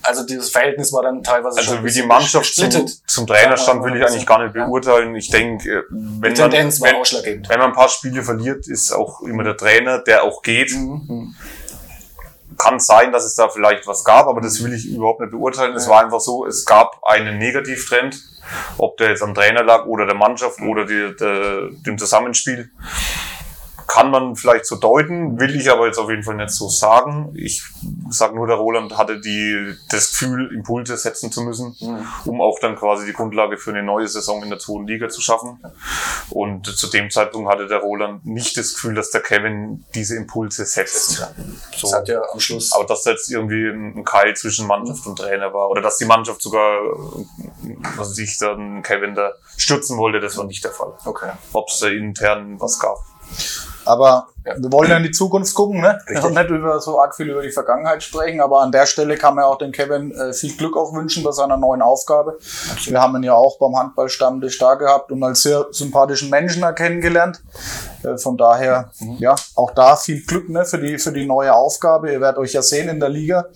C: also dieses Verhältnis war dann teilweise
D: Also
C: schon
D: wie die Mannschaft zum, zum Trainer stand, will ich eigentlich gar nicht
C: Ja.
D: beurteilen. Ich denke, äh, wenn man, wenn, wenn man ein paar Spiele verliert, ist auch immer der Trainer, der auch geht.
C: Mhm.
D: Kann sein, dass es da vielleicht was gab, aber das will ich überhaupt nicht beurteilen. Es war einfach so, es gab einen Negativtrend, ob der jetzt am Trainer lag oder der Mannschaft oder die, der, dem Zusammenspiel. Kann man vielleicht so deuten, will ich aber jetzt auf jeden Fall nicht so sagen. Ich sage nur, der Roland hatte die, das Gefühl, Impulse setzen zu müssen, um auch dann quasi die Grundlage für eine neue Saison in der zweiten Liga zu schaffen. Und zu dem Zeitpunkt hatte der Roland nicht das Gefühl, dass der Kevin diese Impulse setzt. So.
C: Das hat ja am Schluss
D: Aber dass da jetzt irgendwie ein ein Keil zwischen Mannschaft und Trainer war oder dass die Mannschaft sogar, was sich dann Kevin da stürzen wollte, das war nicht der Fall.
C: okay.
D: Ob es da intern was gab.
A: Aber wir wollen ja in die Zukunft gucken, ne? Und nicht über so arg viel über die Vergangenheit sprechen, aber an der Stelle kann man auch dem Kevin äh, viel Glück auch wünschen bei seiner neuen Aufgabe. Wir haben ihn ja auch beim Handballstammtisch da gehabt und als sehr sympathischen Menschen kennengelernt. Äh, von daher, ja, auch da viel Glück ne, für, die, für die neue Aufgabe. Ihr werdet euch ja sehen in der Liga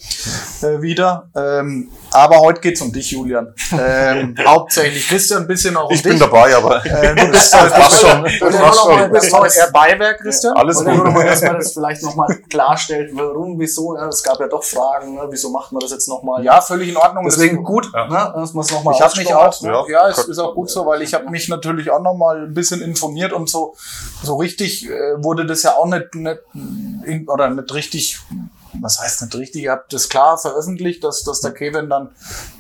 A: äh, wieder. Ähm, aber heute geht's um dich, Julian. Ähm, <laughs> hauptsächlich Christian, ein bisschen auch um
D: Ich
A: dich.
D: bin dabei, aber
A: Äh, du <laughs> bist halt
D: passt schon.
A: Du
D: passt schon.
A: bist heute eher Beiwerk, Christian.
D: Alles
C: nur
D: gut.
C: mal, dass man das vielleicht nochmal klarstellt, warum, wieso. Ja, es gab ja doch Fragen, ne? wieso macht man das jetzt nochmal?
A: Ja, völlig in Ordnung.
C: Deswegen gut,
D: Ja.
C: ne? dass man es nochmal
A: Ich habe mich auch,
D: Ja.
A: ja, es ist auch gut so, weil ich habe mich natürlich auch noch mal ein bisschen informiert und so so richtig äh, wurde das ja auch nicht, nicht in, oder nicht richtig was heißt nicht richtig, ihr habt das klar veröffentlicht, dass, dass der Kevin dann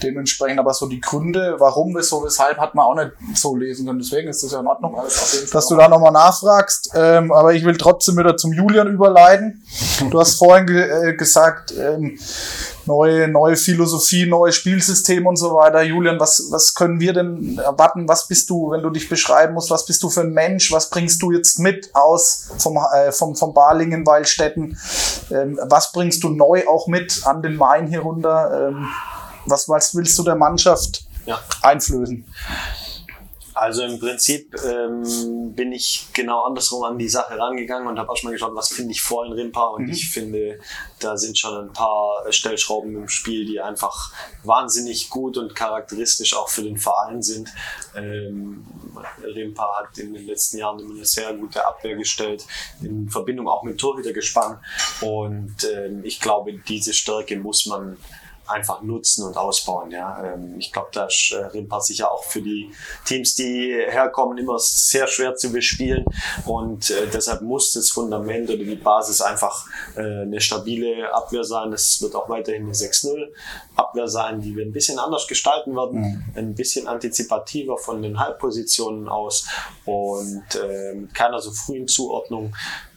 A: dementsprechend, aber so die Gründe, warum, wieso, weshalb, hat man auch nicht so lesen können. Deswegen ist das ja in Ordnung,
C: Alles auf jeden Fall.
A: dass du da nochmal nachfragst. Ähm, aber ich will trotzdem wieder zum Julian überleiten. <laughs> Du hast vorhin ge äh, gesagt, ähm, neue, neue Philosophie, neues Spielsystem und so weiter. Julian, was, was können wir denn erwarten? Was bist du, wenn du dich beschreiben musst? Was bist du für ein Mensch? Was bringst du jetzt mit aus vom, äh, vom, vom Balingen, Waldstätten? Ähm, was bringst du neu auch mit an den Main hier runter? Ähm, was, was willst du der Mannschaft
B: Ja.
A: einflößen?
B: Also im Prinzip ähm, bin ich genau andersrum an die Sache rangegangen und habe erstmal geschaut, was finde ich vor in Rimpa. Und ich finde, da sind schon ein paar Stellschrauben im Spiel, die einfach wahnsinnig gut und charakteristisch auch für den Verein sind. Ähm, Rimpa hat in den letzten Jahren immer eine sehr gute Abwehr gestellt, in Verbindung auch mit Torhütergespann. Und ähm, ich glaube, diese Stärke muss man einfach nutzen und ausbauen. Ja. Ähm, Ich glaube, da ist äh, Rimpa sicher auch für die Teams, die herkommen, immer sehr schwer zu bespielen. Und äh, deshalb muss das Fundament oder die Basis einfach äh, eine stabile Abwehr sein. Das wird auch weiterhin eine 6-0 Abwehr sein, die wir ein bisschen anders gestalten werden, ein bisschen antizipativer von den Halbpositionen aus und mit keiner so frühen Zuordnung.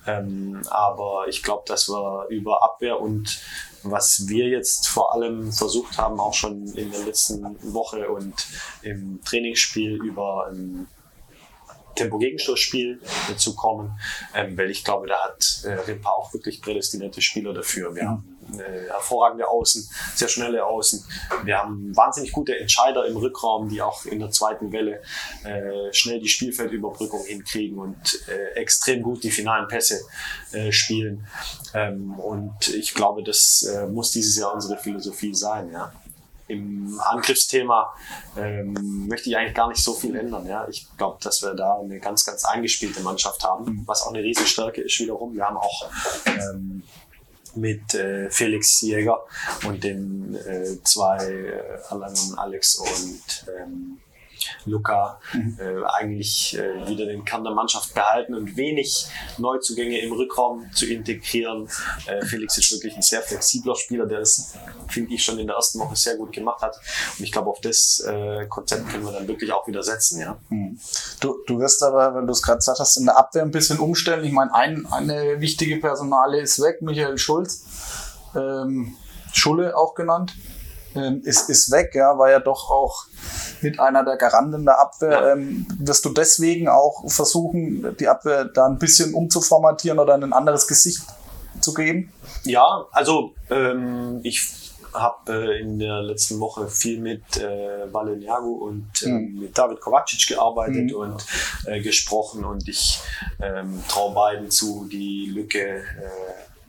B: Ähm, aber ich glaube, dass wir über Abwehr und was wir jetzt vor allem versucht haben, auch schon in der letzten Woche und im Trainingsspiel über ein Tempo-Gegenstoßspiel zu kommen, ähm, weil ich glaube, da hat äh, Rimpa auch wirklich prädestinierte Spieler dafür. Wir haben äh, hervorragende Außen, sehr schnelle Außen. Wir haben wahnsinnig gute Entscheider im Rückraum, die auch in der zweiten Welle äh, schnell die Spielfeldüberbrückung hinkriegen und äh, extrem gut die finalen Pässe äh, spielen. Ähm, und ich glaube, das äh, muss dieses Jahr unsere Philosophie sein. Ja im Angriffsthema ähm, möchte ich eigentlich gar nicht so viel ändern. Ja. Ich glaube, dass wir da eine ganz, ganz eingespielte Mannschaft haben, was auch eine riesige Stärke ist wiederum. Wir haben auch ähm, mit äh, Felix Jäger und den äh, zwei äh, und Alex und ähm, Luca
A: Mhm.
B: äh, eigentlich äh, wieder den Kern der Mannschaft behalten und wenig Neuzugänge im Rückraum zu integrieren. Äh, Felix ist wirklich ein sehr flexibler Spieler, der das, finde ich, schon in der ersten Woche sehr gut gemacht hat. Und ich glaube, auf das äh, Konzept können wir dann wirklich auch wieder setzen. Ja.
A: Du, du wirst aber, wenn du es gerade gesagt hast, in der Abwehr ein bisschen umstellen. Ich meine, ein, eine wichtige Personale ist weg, Michael Schulz, ähm, Schulle auch genannt, ähm, ist, ist weg, ja, war ja doch auch mit einer der Garanten der Abwehr. Ähm, wirst du deswegen auch versuchen, die Abwehr da ein bisschen umzuformatieren oder ein anderes Gesicht zu geben?
B: Ja, also ähm, ich habe äh, in der letzten Woche viel mit äh, Valeniago und ähm, mit David Kovacic gearbeitet
A: Mhm.
B: und äh, gesprochen und ich ähm, traue beiden zu, die Lücke äh,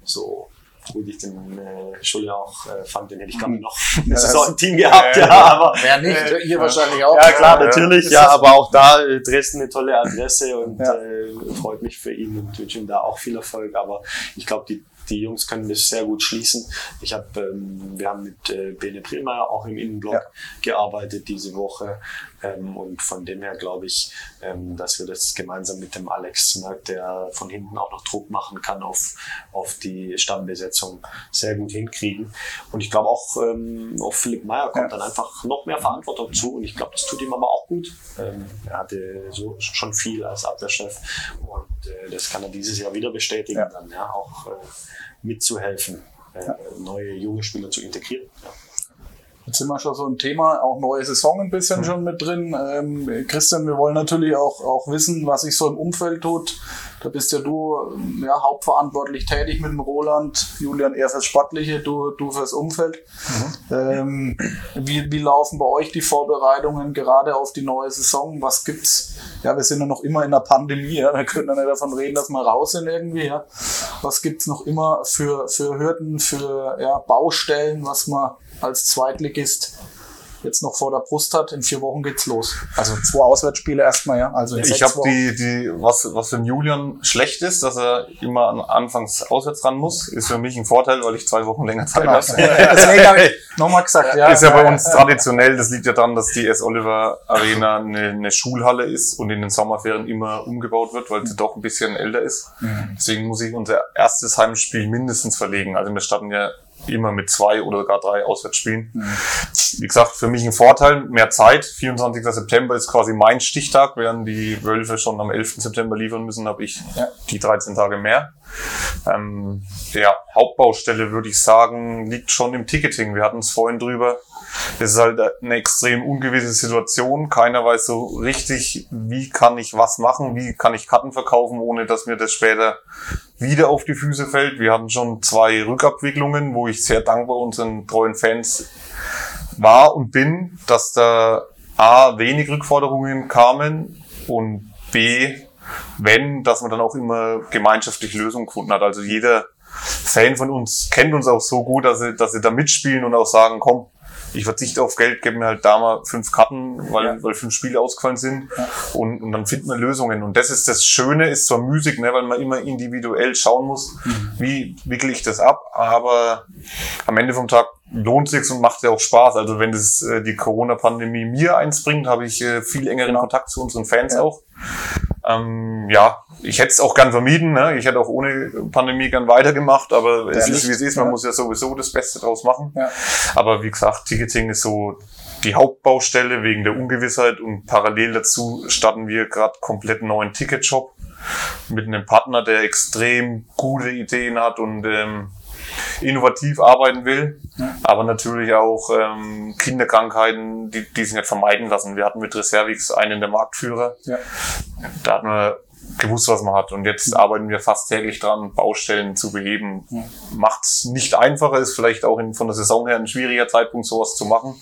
B: so gut ich den äh, Schulle auch äh, fand, den hätte ich gerne noch <laughs> eine
A: das-
B: Saison Team gehabt, ja,
D: Ja.
B: aber
A: Wer nicht? Ihr wahrscheinlich auch.
B: ja, klar,
D: Ja,
B: natürlich, ja, aber auch da äh, Dresden eine tolle Adresse und
A: Ja.
B: äh, freut mich für ihn und wünsche ihm da auch viel Erfolg. Aber ich glaube, die, die Jungs können das sehr gut schließen. Ich habe, ähm, wir haben mit äh, Bene Prillmeier auch im Innenblock
A: Ja.
B: gearbeitet diese Woche ähm, und von dem her glaube ich, ähm, dass wir das gemeinsam mit dem Alex, ne, der von hinten auch noch Druck machen kann auf, auf die Stammbesetzung, sehr gut hinkriegen. Und ich glaube auch ähm, auf Philipp Meyer kommt
A: Ja.
B: dann einfach noch mehr Verantwortung zu und ich glaube, das tut ihm aber auch gut. Ähm, er hatte so schon viel als Abwehrchef und äh, das kann er dieses Jahr wieder bestätigen,
A: Ja.
B: dann ja auch äh, mitzuhelfen, äh, neue junge Spieler zu integrieren.
A: Jetzt sind wir schon so ein Thema, auch neue Saison ein bisschen schon mit drin. Ähm, Christian, wir wollen natürlich auch, auch wissen, was sich so im Umfeld tut. Da bist ja du ja, hauptverantwortlich tätig mit dem Roland, Julian eher fürs Sportliche, du, du fürs Umfeld. Ähm, wie, wie laufen bei euch die Vorbereitungen gerade auf die neue Saison? Was gibt's? Ja, wir sind ja noch immer in der Pandemie, ja. wir können ja nicht davon reden, dass wir raus sind irgendwie. Ja. Was gibt's noch immer für, für Hürden, für ja, Baustellen, was man als Zweitligist jetzt noch vor der Brust hat. In vier Wochen geht's los. Also zwei Auswärtsspiele erstmal, ja. Also
D: Ich habe die, die, was, was für den Julian schlecht ist, dass er immer an- anfangs auswärts ran muss, ist für mich ein Vorteil, weil ich zwei Wochen länger Zeit
A: Genau.
D: habe. <laughs>
A: Deswegen habe ich nochmal gesagt, ja.
D: ist ja bei uns traditionell, das liegt ja daran, dass die S. Oliver Arena eine, eine Schulhalle ist und in den Sommerferien immer umgebaut wird, weil sie doch ein bisschen älter ist. Deswegen muss ich unser erstes Heimspiel mindestens verlegen. Also wir starten ja immer mit zwei oder gar drei Auswärtsspielen. Wie gesagt, für mich ein Vorteil, mehr Zeit. 24. September ist quasi mein Stichtag, während die Wölfe schon am 11. September liefern müssen, habe ich
A: Ja.
D: die 13 Tage mehr. Ähm, der Hauptbaustelle würde ich sagen, liegt schon im Ticketing. Wir hatten es vorhin drüber. Es ist halt eine extrem ungewisse Situation. Keiner weiß so richtig, wie kann ich was machen, wie kann ich Karten verkaufen, ohne dass mir das später wieder auf die Füße fällt. Wir hatten schon zwei Rückabwicklungen, wo ich sehr dankbar unseren treuen Fans war und bin, dass da A, wenig Rückforderungen kamen und B, wenn, dass man dann auch immer gemeinschaftlich Lösungen gefunden hat. Also jeder Fan von uns kennt uns auch so gut, dass sie, dass sie da mitspielen und auch sagen, komm, ich verzichte auf Geld, gebe mir halt da mal fünf Karten, weil,
A: Ja.
D: weil fünf Spiele ausgefallen sind und, und dann findet man Lösungen. Und das ist das Schöne, ist zwar Musik, ne, weil man immer individuell schauen muss, wie wickle ich das ab, aber am Ende vom Tag lohnt sich's und macht ja auch Spaß. Also wenn das äh, die Corona-Pandemie mir eins bringt, habe ich äh, viel engeren Kontakt zu unseren Fans
A: Ja.
D: auch. Ähm, ja, ich hätte es auch gern vermieden. Ne? Ich hätte auch ohne Pandemie gern weitergemacht, aber es
A: Ja,
D: ist wie es ist. Man
A: ja.
D: muss ja sowieso das Beste draus machen.
A: Ja.
D: Aber wie gesagt, Ticketing ist so die Hauptbaustelle wegen der Ungewissheit und parallel dazu starten wir gerade komplett neuen Ticketshop mit einem Partner, der extrem gute Ideen hat und ähm, innovativ arbeiten will, aber natürlich auch ähm, Kinderkrankheiten, die, die sich nicht vermeiden lassen. Wir hatten mit Reservix einen der Marktführer,
A: Ja.
D: da hat man gewusst, was man hat. Und jetzt arbeiten wir fast täglich dran, Baustellen zu beheben. Macht's nicht einfacher, ist vielleicht auch in, von der Saison her ein schwieriger Zeitpunkt, sowas zu machen.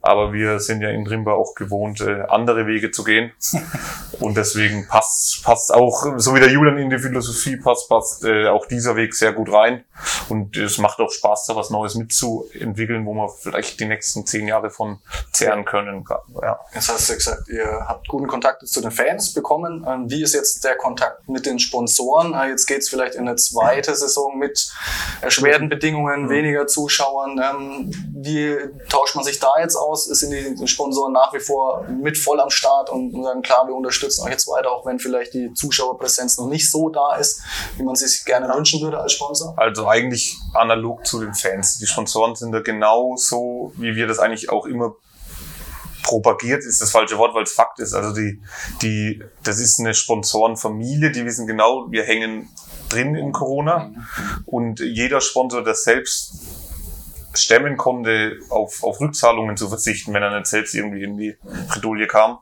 D: Aber wir sind ja in Rimba auch gewohnt, äh, andere Wege zu gehen. <laughs> Und deswegen passt, passt auch, so wie der Julian in die Philosophie passt, passt äh, auch dieser Weg sehr gut rein. Und es macht auch Spaß, da was Neues mitzuentwickeln, wo wir vielleicht die nächsten zehn Jahre von zehren können. Ja.
C: Jetzt hast du gesagt, ihr habt guten Kontakt zu den Fans bekommen. Ähm, Wie ist jetzt der Kontakt mit den Sponsoren? Äh, Jetzt geht's vielleicht in eine zweite Saison mit erschwerten Bedingungen, weniger Zuschauern. Ähm, Wie tauscht man sich da jetzt aus? Sind die Sponsoren nach wie vor mit voll am Start und sagen, klar, wir unterstützen euch jetzt weiter, auch wenn vielleicht die Zuschauerpräsenz noch nicht so da ist, wie man sich gerne wünschen würde als Sponsor?
D: Also eigentlich analog zu den Fans. Die Sponsoren sind da genau so, wie wir das eigentlich auch immer propagiert, ist das falsche Wort, weil es Fakt ist. Also die, die, das ist eine Sponsorenfamilie, die wissen genau, wir hängen drin in Corona und jeder Sponsor, der selbst stemmen konnte, auf, auf Rückzahlungen zu verzichten, wenn er nicht selbst irgendwie in die Bredouille kam,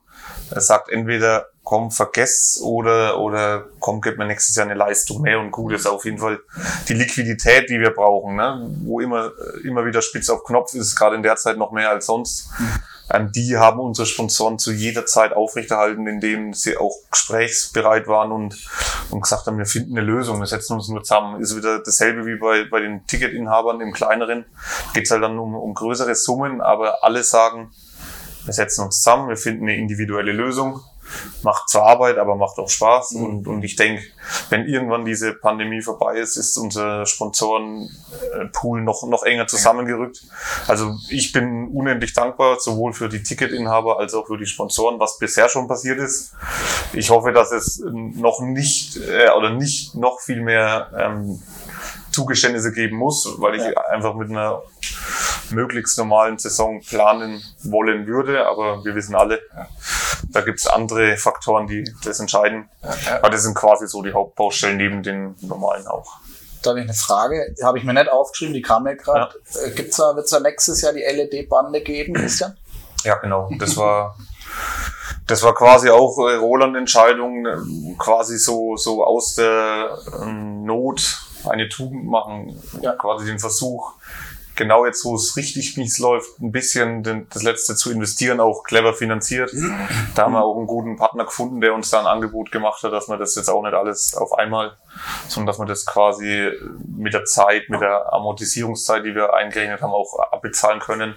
D: er sagt entweder komm, vergess oder, oder komm, gib mir nächstes Jahr eine Leistung mehr und gut ist auf jeden Fall die Liquidität, die wir brauchen, ne? wo immer, immer wieder spitz auf Knopf ist, gerade in der Zeit noch mehr als sonst. Ähm, die haben unsere Sponsoren zu jeder Zeit aufrechterhalten, indem sie auch gesprächsbereit waren und, und gesagt haben, wir finden eine Lösung, wir setzen uns nur zusammen. Ist wieder dasselbe wie bei, bei den Ticketinhabern im kleineren. Geht's halt dann um, um größere Summen, aber alle sagen, wir setzen uns zusammen, wir finden eine individuelle Lösung. Macht zwar Arbeit, aber macht auch Spaß. Und, und ich denke, wenn irgendwann diese Pandemie vorbei ist, ist unser Sponsorenpool noch, noch enger zusammengerückt. Also ich bin unendlich dankbar, sowohl für die Ticketinhaber als auch für die Sponsoren, was bisher schon passiert ist. Ich hoffe, dass es noch nicht äh, oder nicht noch viel mehr ähm, Zugeständnisse geben muss, weil ich einfach mit einer möglichst normalen Saison planen wollen würde. Aber wir wissen alle, da gibt es andere Faktoren, die das entscheiden. Aber das sind quasi so die Hauptbaustellen neben den normalen auch.
A: Da habe ich eine Frage, habe ich mir nicht aufgeschrieben, die kam mir gerade. Äh, Gibt's da, wird's da nächstes Jahr die LED-Bande geben, Christian?
D: Ja, genau. Das war, das war quasi auch äh, Roland-Entscheidung, äh, quasi so, so aus der ähm, Not eine Tugend machen,
A: Ja.
D: quasi den Versuch, genau jetzt, wo es richtig mies läuft, ein bisschen den, das Letzte zu investieren, auch clever finanziert. Da haben wir auch einen guten Partner gefunden, der uns da ein Angebot gemacht hat, dass wir das jetzt auch nicht alles auf einmal, sondern dass wir das quasi mit der Zeit, mit der Amortisierungszeit, die wir eingerechnet haben, auch abbezahlen können.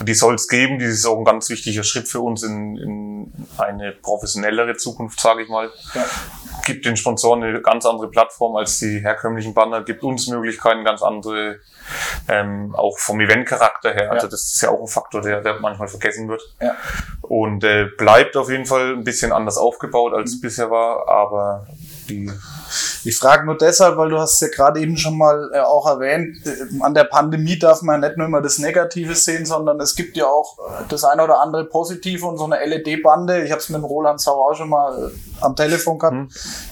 D: Und die soll es geben. Die ist auch ein ganz wichtiger Schritt für uns in, in eine professionellere Zukunft, sage ich mal.
A: Ja.
D: Gibt den Sponsoren eine ganz andere Plattform als die herkömmlichen Banner, gibt uns Möglichkeiten, ganz andere, ähm, auch vom Eventcharakter her. Also
A: Ja.
D: das ist ja auch ein Faktor, der, der manchmal vergessen wird.
A: Ja.
D: Und äh, bleibt auf jeden Fall ein bisschen anders aufgebaut, als es bisher war, aber die
A: Ich frage nur deshalb, weil du hast es ja gerade eben schon mal äh, auch erwähnt, äh, an der Pandemie darf man nicht nur immer das Negative sehen, sondern es gibt ja auch äh, das eine oder andere Positive und so eine LED-Bande, ich habe es mit dem Roland Sau auch schon mal äh, am Telefon gehabt,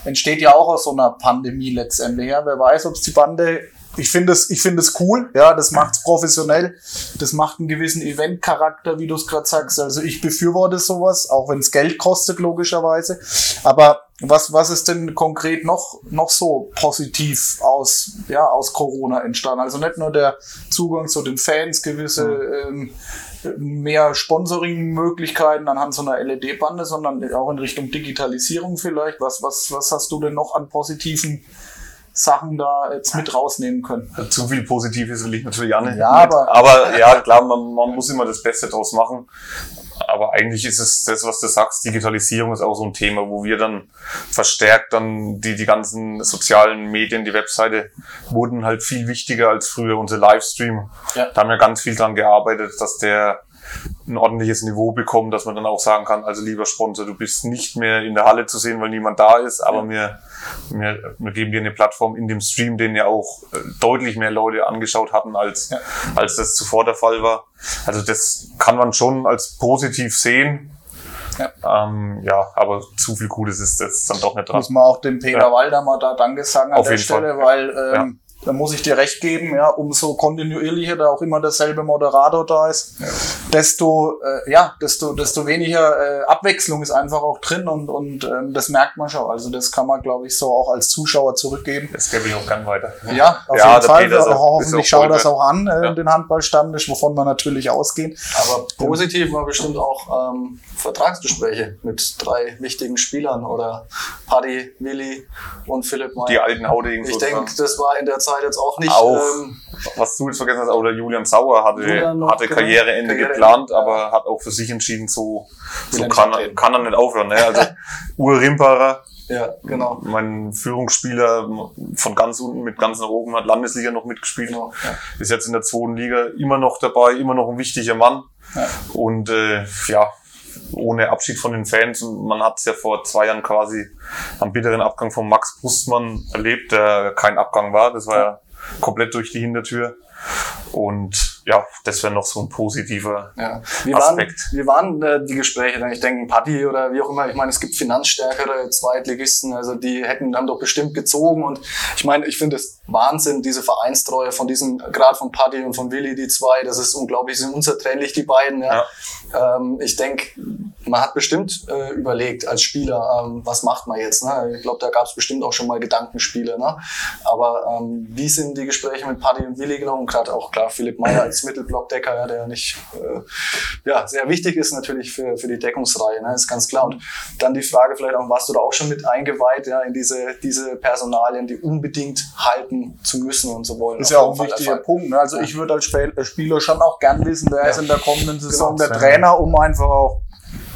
A: entsteht ja auch aus so einer Pandemie letztendlich. Ja? Wer weiß, ob es die Bande ich finde es, ich finde es cool, ja, das macht's professionell, das macht einen gewissen Event-Charakter, wie du es gerade sagst. Also ich befürworte sowas, auch wenn es Geld kostet, logischerweise. Aber was, was ist denn konkret noch, noch so positiv aus, ja, aus Corona entstanden? Also nicht nur der Zugang zu den Fans, gewisse ähm, mehr Sponsoring-Möglichkeiten anhand so einer LED-Bande, sondern auch in Richtung Digitalisierung vielleicht. Was, was, was hast du denn noch an positiven Sachen da jetzt mit rausnehmen können?
D: zu viel Positives will ich natürlich auch nicht.
A: Ja, aber-
D: aber ja, klar, man, man muss immer das Beste draus machen. Aber eigentlich ist es das, was du sagst, Digitalisierung ist auch so ein Thema, wo wir dann verstärkt dann die, die ganzen sozialen Medien, die Webseite wurden halt viel wichtiger als früher unser Livestream.
A: Ja.
D: Da haben wir ganz viel dran gearbeitet, dass der ein ordentliches Niveau bekommt, dass man dann auch sagen kann, also lieber Sponsor, du bist nicht mehr in der Halle zu sehen, weil niemand da ist, aber wir, wir, wir geben dir eine Plattform in dem Stream, den ja auch äh, deutlich mehr Leute angeschaut hatten, als,
A: Ja.
D: als das zuvor der Fall war. Also das kann man schon als positiv sehen.
A: Ja.
D: Ähm, ja, aber zu viel Gutes ist jetzt dann doch nicht dran.
A: muss man auch dem Peter
D: Ja.
A: Walder mal da Danke sagen an
D: Auf
A: der
D: jeden
A: Stelle,
D: Fall.
A: weil ähm, da muss ich dir recht geben, ja, umso kontinuierlicher da auch immer derselbe Moderator da ist, desto, äh, ja, desto, desto weniger äh, Abwechslung ist einfach auch drin und, und ähm, das merkt man schon. Also das kann man, glaube ich, so auch als Zuschauer zurückgeben.
D: Das gebe ich auch gern weiter.
A: Ja, auf
D: Ja,
A: jeden Fall.
D: Peter ist auch-
A: Hoffentlich schaut das auch an, äh,
D: Ja.
A: den Handballstammtisch, wovon wir natürlich ausgehen.
C: Aber positiv war bestimmt auch ähm, Vertragsgespräche mit drei wichtigen Spielern oder Paddy, Willi und Philipp Meyer.
D: Die alten Haudegen
C: ich denke, das war in der Zeit jetzt auch nicht.
D: Auch.
C: Ähm,
D: Was du jetzt vergessen hast, auch der Julian Sauer hatte,
C: Julian
D: hatte
C: genau.
D: Karriereende
C: Karriereende,
D: geplant,
C: ja.
D: aber hat auch für sich entschieden, so, so kann, er, kann er nicht aufhören. Ne? Also <laughs> Uwe Rimperer,
C: ja, genau.
D: mein Führungsspieler von ganz unten mit ganz nach oben, hat Landesliga noch mitgespielt.
C: genau ja.
D: Ist jetzt in der zweiten Liga immer noch dabei, immer noch ein wichtiger Mann.
A: Ja.
D: Und äh, ja, ohne Abschied von den Fans. Und man hat es ja vor zwei Jahren quasi am bitteren Abgang von Max Brustmann erlebt, der kein Abgang war. Das war ja komplett durch die Hintertür. Und ja, das wäre noch so ein positiver.
C: Ja. Wie, waren,
D: Aspekt.
C: wie waren äh, die Gespräche denn? Ich denke, Paddy oder wie auch immer. Ich meine, es gibt finanzstärkere Zweitligisten, also die hätten dann doch bestimmt gezogen. Und ich meine, ich finde es Wahnsinn, diese Vereinstreue von diesen, gerade von Paddy und von Willi, die zwei, das ist unglaublich, sind unzertrennlich, die beiden. Ja. Ähm, ich denke, man hat bestimmt äh, überlegt als Spieler, ähm, was macht man jetzt. Ne? Ich glaube, da gab es bestimmt auch schon mal Gedankenspiele. Ne? Aber ähm, wie sind die Gespräche mit Paddy und Willi gelungen? Gerade auch klar Philipp Meyer als Mittelblockdecker, ja, der nicht äh, ja, sehr wichtig ist natürlich für, für die Deckungsreihe, ne? ist ganz klar. Und dann die Frage vielleicht auch, warst du da auch schon mit eingeweiht ja, in diese, diese Personalien, die unbedingt halten zu müssen und so wollen?
A: Ist ja auch ein wichtiger
C: Fall.
A: Punkt. Ne? Also ich würde als äh, Spieler schon auch gern wissen, wer ist in der kommenden Saison
C: Genau.
A: der Trainer, um einfach auch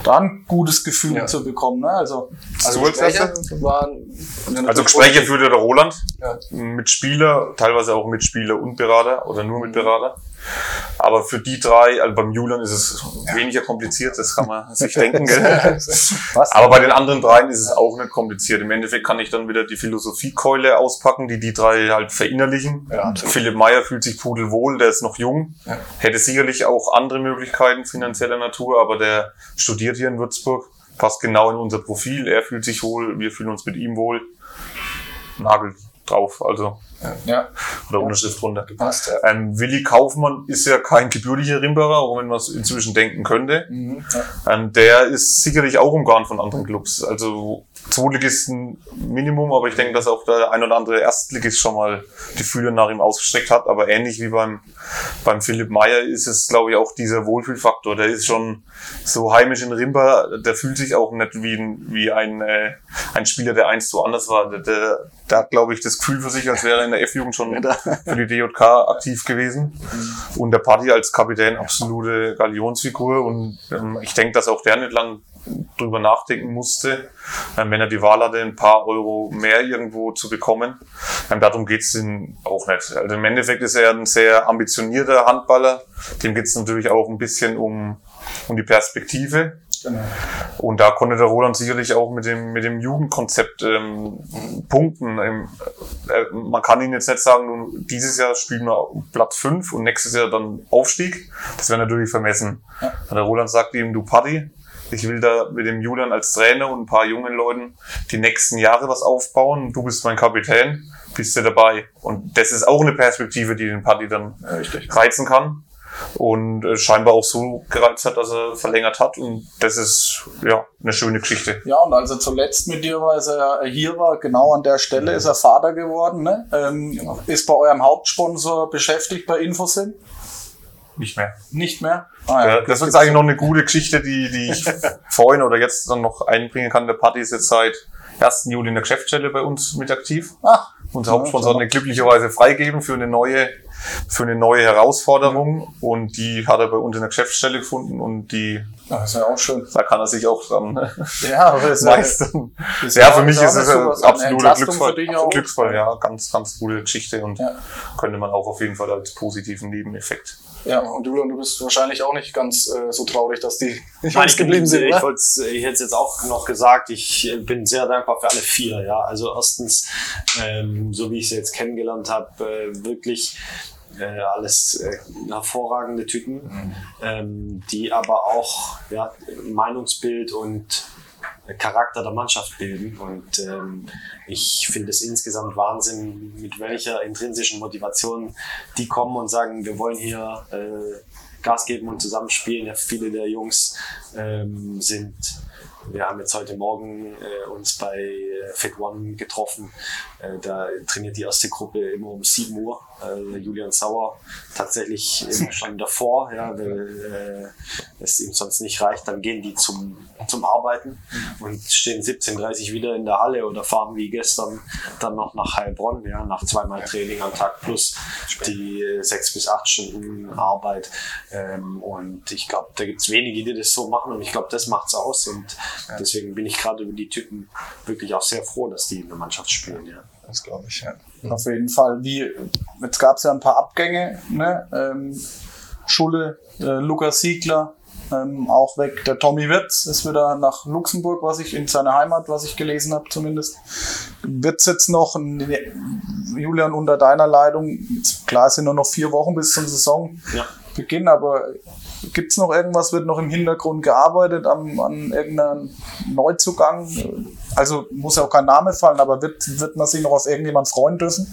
A: da ein gutes Gefühl
C: Ja.
A: zu bekommen. Ne? Also
C: Also
D: So als
C: Gespräche waren
D: Also Gespräche führte der Roland
C: Ja.
D: mit Spieler, teilweise auch mit Spieler und Berater oder nur mit Berater. Aber für die drei, also beim Julian ist es weniger kompliziert, das kann man <laughs> sich denken. Gell? Aber bei den anderen dreien ist es auch nicht kompliziert. Im Endeffekt kann ich dann wieder die Philosophiekeule auspacken, die die drei halt verinnerlichen.
C: Ja.
D: Philipp Meyer fühlt sich pudelwohl, der ist noch jung,
C: Ja.
D: hätte sicherlich auch andere Möglichkeiten finanzieller Natur, aber der studiert hier in Würzburg, passt genau in unser Profil. Er fühlt sich wohl, wir fühlen uns mit ihm wohl. Nagel drauf, also
A: ja.
D: oder Unterschrift drunter.
C: Passt, ja.
D: Ähm, Willi Kaufmann ist ja kein gebürtiger Rimberer, auch wenn man es inzwischen denken könnte.
A: Mhm. ja.
D: Ähm, der ist sicherlich auch umgarnt von anderen Clubs. Also Zweitligisten Minimum, aber ich denke, dass auch der ein oder andere Erstligist schon mal die Fühler nach ihm ausgestreckt hat. Aber ähnlich wie beim, beim Philipp Meyer ist es, glaube ich, auch dieser Wohlfühlfaktor. Der ist schon so heimisch in Rimba, der fühlt sich auch nicht wie ein, wie ein, äh, ein Spieler, der einst woanders war. Der, der, der hat, glaube ich, das Gefühl für sich, als wäre er in der F-Jugend schon <laughs> für die DJK aktiv gewesen. Und der Party als Kapitän absolute Galionsfigur. Und ähm, ich denke, dass auch der nicht lang drüber nachdenken musste, ähm, wenn er die Wahl hatte, ein paar Euro mehr irgendwo zu bekommen. Ähm, darum geht's ihm auch nicht. Also im Endeffekt ist er ein sehr ambitionierter Handballer. Dem geht's natürlich auch ein bisschen um, um die Perspektive.
A: Genau.
D: Und da konnte der Roland sicherlich auch mit dem, mit dem Jugendkonzept ähm, punkten. Ähm, äh, man kann ihn jetzt nicht sagen, nun, dieses Jahr spielen wir Platz 5 und nächstes Jahr dann Aufstieg. Das wäre natürlich vermessen. Der Roland sagt ihm, du Paddy, ich will da mit dem Julian als Trainer und ein paar jungen Leuten die nächsten Jahre was aufbauen. Du bist mein Kapitän, bist du dabei. Und das ist auch eine Perspektive, die den Paddy dann
C: Richtig.
D: reizen kann und äh, scheinbar auch so gereizt hat, dass er verlängert hat und das ist ja eine schöne Geschichte.
A: Ja, und als er zuletzt mit dir war, als er hier war, genau an der Stelle ist er Vater geworden. Ne? Ähm, Ist bei eurem Hauptsponsor beschäftigt bei Infosim?
D: Nicht mehr.
A: Nicht mehr? Ah,
D: Ja, das ist eigentlich noch eine gute Geschichte, die, die ich vorhin oder jetzt dann noch einbringen kann. Der Party ist jetzt seit 1. Juli in der Geschäftsstelle bei uns mit aktiv.
A: Ach,
D: Unser
A: Ja,
D: Hauptsponsor hat glücklicherweise freigegeben für eine neue, für eine neue Herausforderung und die hat er bei uns in der Geschäftsstelle gefunden und die,
A: das ist ja auch schön.
D: da kann er sich auch dran <laughs>
A: Ja, aber das ist ja,
D: meistern.
A: ist
D: Ja, für mich ist es ein absoluter Glücksfall. Glücksfall, ja, ganz, ganz coole Geschichte und
A: Ja.
D: könnte man auch auf jeden Fall als positiven Nebeneffekt.
C: Ja, und Julian, du bist wahrscheinlich auch nicht ganz äh, so traurig, dass die <laughs> nicht
B: Nein,
C: geblieben sind,
B: ich,
C: oder?
B: wollt's- ich hätte es jetzt auch noch gesagt, ich äh, bin sehr dankbar für alle vier. Ja, Also erstens, ähm, so wie ich sie jetzt kennengelernt habe, äh, wirklich äh, alles äh, hervorragende Typen, ähm, die aber auch ja, Meinungsbild und Charakter der Mannschaft bilden. Und ähm, ich finde es insgesamt Wahnsinn, mit welcher intrinsischen Motivation die kommen und sagen, wir wollen hier äh, Gas geben und zusammenspielen. Ja, viele der Jungs ähm, sind wir haben jetzt heute Morgen äh, uns bei äh, Fit One getroffen. Äh, da trainiert die erste Gruppe immer um 7 Uhr. Äh, Julian Sauer tatsächlich immer <laughs> schon davor, ja, weil äh, es ihm sonst nicht reicht. Dann gehen die zum, zum Arbeiten und stehen 17.30 Uhr wieder in der Halle oder fahren wie gestern dann noch nach Heilbronn, ja, nach zweimal Training am Tag plus die äh, sechs bis acht Stunden Arbeit. Ähm, und ich glaube, da gibt es wenige, die das so machen und ich glaube, das macht's aus. Und deswegen bin ich gerade über die Typen wirklich auch sehr froh, dass die in der Mannschaft spielen. Ja.
C: Das glaube ich, ja.
A: Auf jeden Fall. Wie, jetzt gab es ja ein paar Abgänge, ne? Ähm, Schulle, äh, Lukas Siegler, ähm, auch weg. Der Tommy Wirtz ist wieder nach Luxemburg, was ich in seine Heimat, was ich gelesen habe zumindest. Wird's jetzt noch, Julian, unter deiner Leitung, klar es sind nur noch vier Wochen bis zum Saisonbeginn, aber gibt's noch irgendwas, wird noch im Hintergrund gearbeitet am, an irgendeinem Neuzugang? Also muss ja auch kein Name fallen, aber wird, wird man sich noch auf irgendjemand freuen dürfen?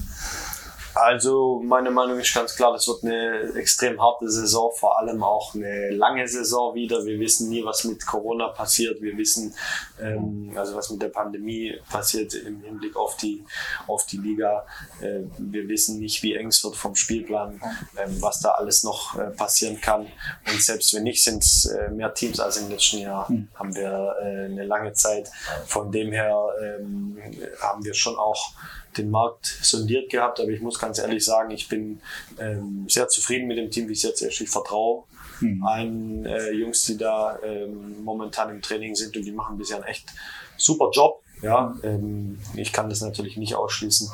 B: Also meine Meinung ist ganz klar, das wird eine extrem harte Saison, vor allem auch eine lange Saison wieder. Wir wissen nie, was mit Corona passiert. Wir wissen, ähm, also was mit der Pandemie passiert im Hinblick auf die, auf die Liga. Äh, wir wissen nicht, wie eng es wird vom Spielplan, ähm, was da alles noch äh, passieren kann. Und selbst wenn nicht, sind es äh, mehr Teams als im letzten Jahr.
A: Hm.
B: Haben wir äh, eine lange Zeit. Von dem her ähm, haben wir schon auch den Markt sondiert gehabt, aber ich muss ganz ehrlich sagen, ich bin ähm, sehr zufrieden mit dem Team, wie es jetzt ist. Ich vertraue
A: Mhm.
B: allen äh, Jungs, die da ähm, momentan im Training sind und die machen bisher einen echt super Job. Ja, ähm, ich kann das natürlich nicht ausschließen,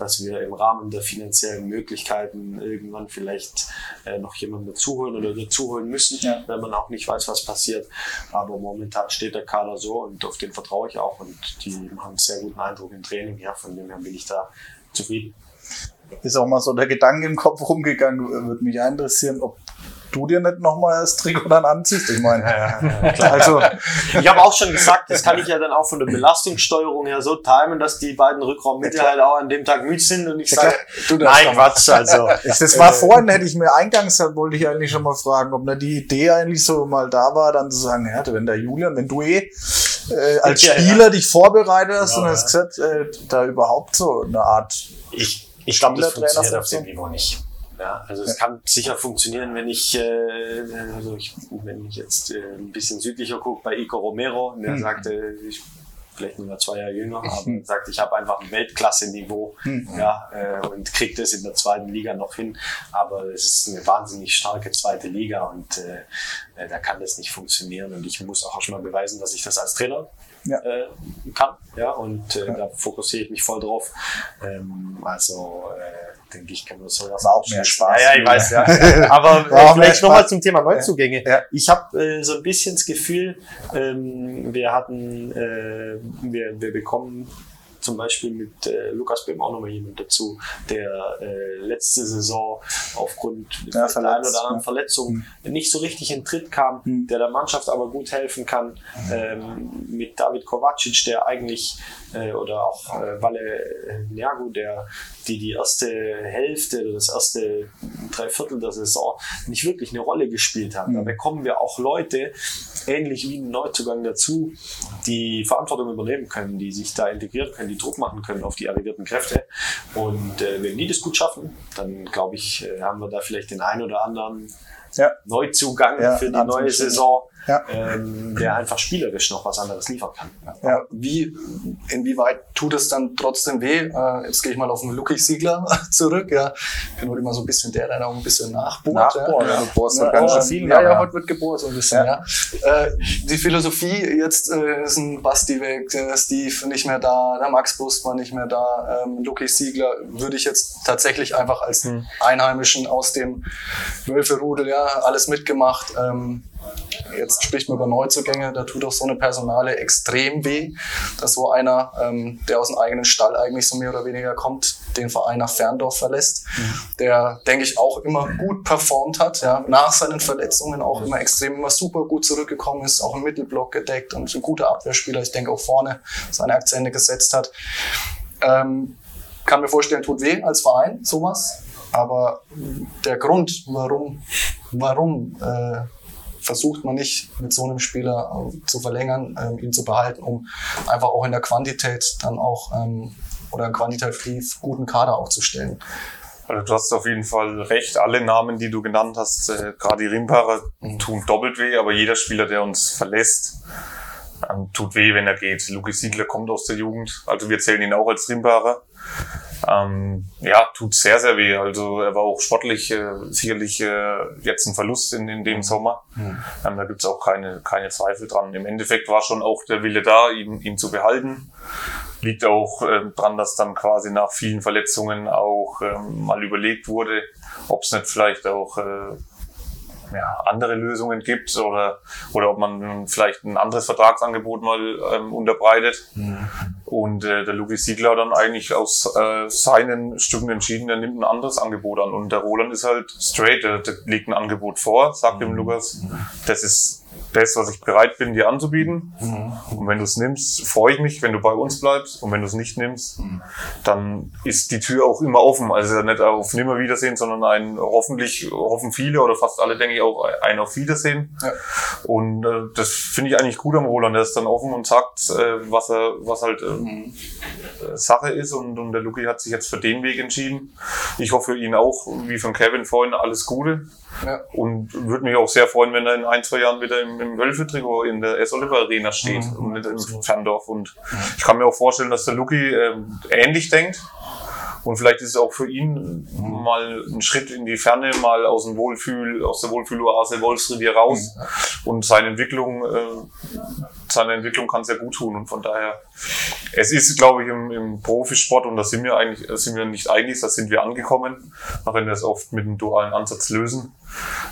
B: dass wir im Rahmen der finanziellen Möglichkeiten irgendwann vielleicht äh, noch jemanden dazuholen oder dazuholen müssen,
A: Ja.
B: wenn man auch nicht weiß, was passiert. Aber momentan steht der Kader so und auf den vertraue ich auch und die machen einen sehr guten Eindruck im Training. Ja, von dem her bin ich da zufrieden.
A: Ist auch mal so der Gedanke im Kopf rumgegangen, würde mich interessieren, ob du dir nicht nochmal das Trikot dann anziehst. Ich meine, also <laughs>
B: Ich habe auch schon gesagt, das kann ich ja dann auch von der Belastungssteuerung her so timen, dass die beiden Rückraummittel halt auch an dem Tag müde sind und ich sage, nein, Quatsch, also. <laughs>
A: Das war vorhin, hätte ich mir eingangs, da wollte ich eigentlich schon mal fragen, ob nicht die Idee eigentlich so mal da war, dann zu sagen, ja, wenn der Julian, wenn du eh äh, als
B: Ja, ja.
A: Spieler dich vorbereitet hast und hast gesagt, äh, da überhaupt so eine Art,
B: Ich, ich glaube, das funktioniert auf dem Niveau nicht. Ja, also es kann sicher funktionieren, wenn ich, äh, also ich wenn ich jetzt äh, ein bisschen südlicher gucke bei Ico Romero, der
A: Mhm.
B: sagte, ich vielleicht nur zwei Jahre jünger, aber sagt, ich habe einfach ein Weltklasse-Niveau
A: Mhm.
B: ja, äh, und kriege das in der zweiten Liga noch hin. Aber es ist eine wahnsinnig starke zweite Liga und äh, äh, da kann das nicht funktionieren. Und ich muss auch erstmal beweisen, dass ich das als Trainer
A: Ja.
B: äh, kann. Ja, und äh, da fokussiere ich mich voll drauf. Ähm, also äh, denke ich, kann man sowas
A: auch mehr Spaß.
B: Ja, ja, ich weiß, ja. <laughs> Aber
A: mehr
B: vielleicht nochmal zum Thema Neuzugänge.
A: Ja.
B: Ich habe äh, so ein bisschen das Gefühl, ähm, wir hatten, äh, wir, wir bekommen zum Beispiel mit äh, Lukas Böhm auch nochmal jemand dazu, der äh, letzte Saison aufgrund
A: Ja,
B: der einen oder anderen
A: ja.
B: Verletzung nicht so richtig in Tritt kam,
A: Mhm.
B: der der Mannschaft aber gut helfen kann. Ähm, mit David Kovacic, der eigentlich, äh, oder auch äh, Walle äh, Niago, der die die erste Hälfte oder das erste Dreiviertel der Saison nicht wirklich eine Rolle gespielt haben. Da bekommen wir auch Leute, ähnlich wie ein Neuzugang dazu, die Verantwortung übernehmen können, die sich da integrieren können, die Druck machen können auf die arrivierten Kräfte. Und äh, wenn die das gut schaffen, dann glaube ich, äh, haben wir da vielleicht den einen oder anderen
A: ja,
B: Neuzugang
A: Ja,
B: für die neue. Saison,
A: Ja.
B: ähm, der einfach spielerisch noch was anderes liefern kann.
A: ja.
C: Wie, inwieweit tut es dann trotzdem weh? Äh, jetzt gehe ich mal auf den Lucky Siegler <laughs> zurück. Ja. Ich bin heute immer so ein bisschen der, der da auch ein bisschen nachbohrt.
A: Nachbohren,
C: ja.
A: ja, du bohrst
C: Ja,
A: ganz schön viel
C: Ja, ja,
A: ja.
C: heute wird gebohrt so ein bisschen, ja. Äh, die Philosophie, jetzt äh, ist ein Basti weg, äh, Steve nicht mehr da, der Max Bustmann nicht mehr da, ähm, Lucky Siegler würde ich jetzt tatsächlich einfach als Einheimischen aus dem Wölferudel, ja, alles mitgemacht. Ähm, Jetzt spricht man über Neuzugänge, da tut auch so eine Personale extrem weh, dass so einer, ähm, der aus dem eigenen Stall eigentlich so mehr oder weniger kommt, den Verein nach Ferndorf verlässt, der, denke ich, auch immer gut performt hat, ja, nach seinen Verletzungen auch immer extrem, immer super gut zurückgekommen ist, auch im Mittelblock gedeckt und ein guter Abwehrspieler, ich denke auch vorne seine Akzente gesetzt hat. Ähm, kann mir vorstellen, tut weh als Verein, sowas. Aber der Grund, warum warum äh, versucht man nicht mit so einem Spieler äh, zu verlängern, ähm, ihn zu behalten, um einfach auch in der Quantität dann auch ähm, oder quantitativ guten Kader aufzustellen.
D: Also du hast auf jeden Fall recht. Alle Namen, die du genannt hast, äh, gerade die Rimparer, mhm. tun doppelt weh, aber jeder Spieler, der uns verlässt, ähm, tut weh, wenn er geht. Luki Siegler kommt aus der Jugend, also wir zählen ihn auch als Rimparer. Ähm, ja, tut sehr, sehr weh. Also er war auch sportlich äh, sicherlich äh, jetzt ein Verlust in, in dem mhm. Sommer. Mhm. Ähm, da gibt's auch keine, keine Zweifel dran. Im Endeffekt war schon auch der Wille da, ihn, ihn zu behalten. Liegt auch äh, dran, dass dann quasi nach vielen Verletzungen auch ähm, mal überlegt wurde, ob es nicht vielleicht auch äh, ja, andere Lösungen gibt oder, oder ob man vielleicht ein anderes Vertragsangebot mal ähm, unterbreitet. Mhm. Und äh, der Lukas Siegler dann eigentlich aus äh, seinen Stücken entschieden, er nimmt ein anderes Angebot an. Und der Roland ist halt straight, der, der legt ein Angebot vor, sagt mhm. dem Lukas, das ist das, was ich bereit bin, dir anzubieten. Mhm. Und wenn du es nimmst, freue ich mich, wenn du bei uns bleibst. Und wenn du es nicht nimmst, mhm. dann ist die Tür auch immer offen. Also nicht auf Nimmerwiedersehen, sondern ein hoffentlich, hoffen viele oder fast alle, denke ich, auch ein auf Wiedersehen. Ja. Und äh, das finde ich eigentlich gut am Roland. Der ist dann offen und sagt, äh, was er, was halt äh, mhm. Sache ist. Und, und der Luki hat sich jetzt für den Weg entschieden. Ich hoffe für ihn auch, wie von Kevin vorhin, alles Gute. Ja. Und würde mich auch sehr freuen, wenn er in ein, zwei Jahren wieder im, im Wölfe-Trikot in der S. Oliver Arena steht mhm. und nicht im Ferndorf. Und ich kann mir auch vorstellen, dass der Luki äh, ähnlich denkt. Und vielleicht ist es auch für ihn mhm. mal ein Schritt in die Ferne, mal aus dem Wohlfühl, aus der Wohlfühloase Wolfsrevier raus mhm. und seine Entwicklung, äh, seine Entwicklung kann sehr gut tun. Und von daher, es ist, glaube ich, im, im Profisport, und da sind wir eigentlich, sind wir nicht einig, da sind wir angekommen, auch wenn wir es oft mit einem dualen Ansatz lösen.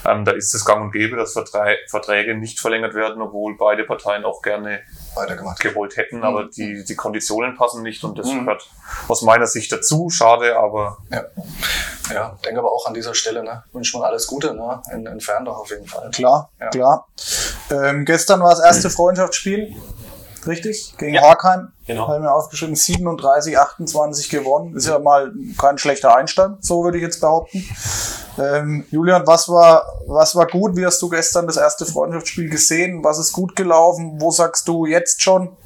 D: Ähm, da ist es gang und gäbe, dass Verträge nicht verlängert werden, obwohl beide Parteien auch gerne weitergemacht gewollt hätten, mhm. aber die, die Konditionen passen nicht und das mhm. gehört aus meiner Sicht dazu. Schade, aber.
C: Ja, ja denke aber auch an dieser Stelle, ne? Wünsche mal alles Gute, ne? In, in Ferndorf auf jeden Fall.
A: Klar, ja. klar. Ähm, gestern war das erste Freundschaftsspiel richtig? Gegen ja. Horkheim. Genau. Haben wir aufgeschrieben, 37, 28 gewonnen. Ist ja mal kein schlechter Einstand, so würde ich jetzt behaupten. Ähm, Julian, was war, was war gut? Wie hast du gestern das erste Freundschaftsspiel gesehen? Was ist gut gelaufen? Wo sagst du jetzt schon?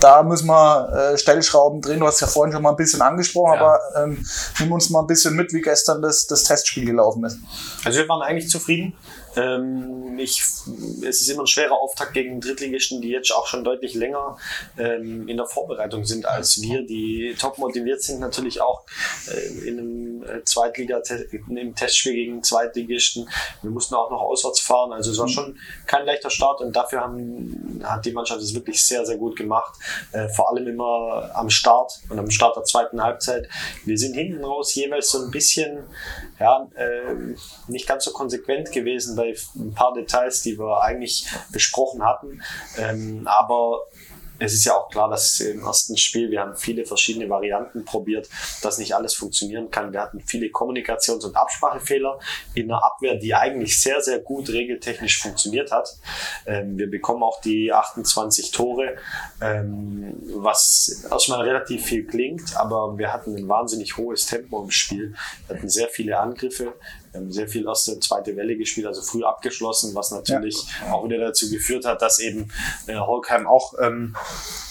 A: Da müssen wir äh, Stellschrauben drehen. Du hast ja vorhin schon mal ein bisschen angesprochen, ja. aber ähm, nimm uns mal ein bisschen mit, wie gestern das, das Testspiel gelaufen ist.
B: Also wir waren eigentlich zufrieden. Ähm, ich, es ist immer ein schwerer Auftakt gegen Drittligisten, die jetzt auch schon deutlich länger ähm, in der Vorbereitung sind als wir, die top motiviert sind, natürlich auch äh, in einem äh, Zweitliga, im Testspiel gegen Zweitligisten. Wir mussten auch noch auswärts fahren, also es war schon kein leichter Start und dafür haben, hat die Mannschaft es wirklich sehr, sehr gut gemacht. Äh, vor allem immer am Start und am Start der zweiten Halbzeit. Wir sind hinten raus jeweils so ein bisschen, ja, äh, nicht ganz so konsequent gewesen bei ein paar Details, die wir eigentlich besprochen hatten. Ähm, aber es ist ja auch klar, dass im ersten Spiel, wir haben viele verschiedene Varianten probiert, dass nicht alles funktionieren kann. Wir hatten viele Kommunikations- und Absprachefehler in einer Abwehr, die eigentlich sehr, sehr gut regeltechnisch funktioniert hat. Ähm, wir bekommen auch die 28 Tore, ähm, was erstmal relativ viel klingt, aber wir hatten ein wahnsinnig hohes Tempo im Spiel. Wir hatten sehr viele Angriffe. Haben sehr viel erste, zweite Welle gespielt, also früh abgeschlossen, was natürlich ja. auch wieder dazu geführt hat, dass eben äh, Holkheim auch ähm,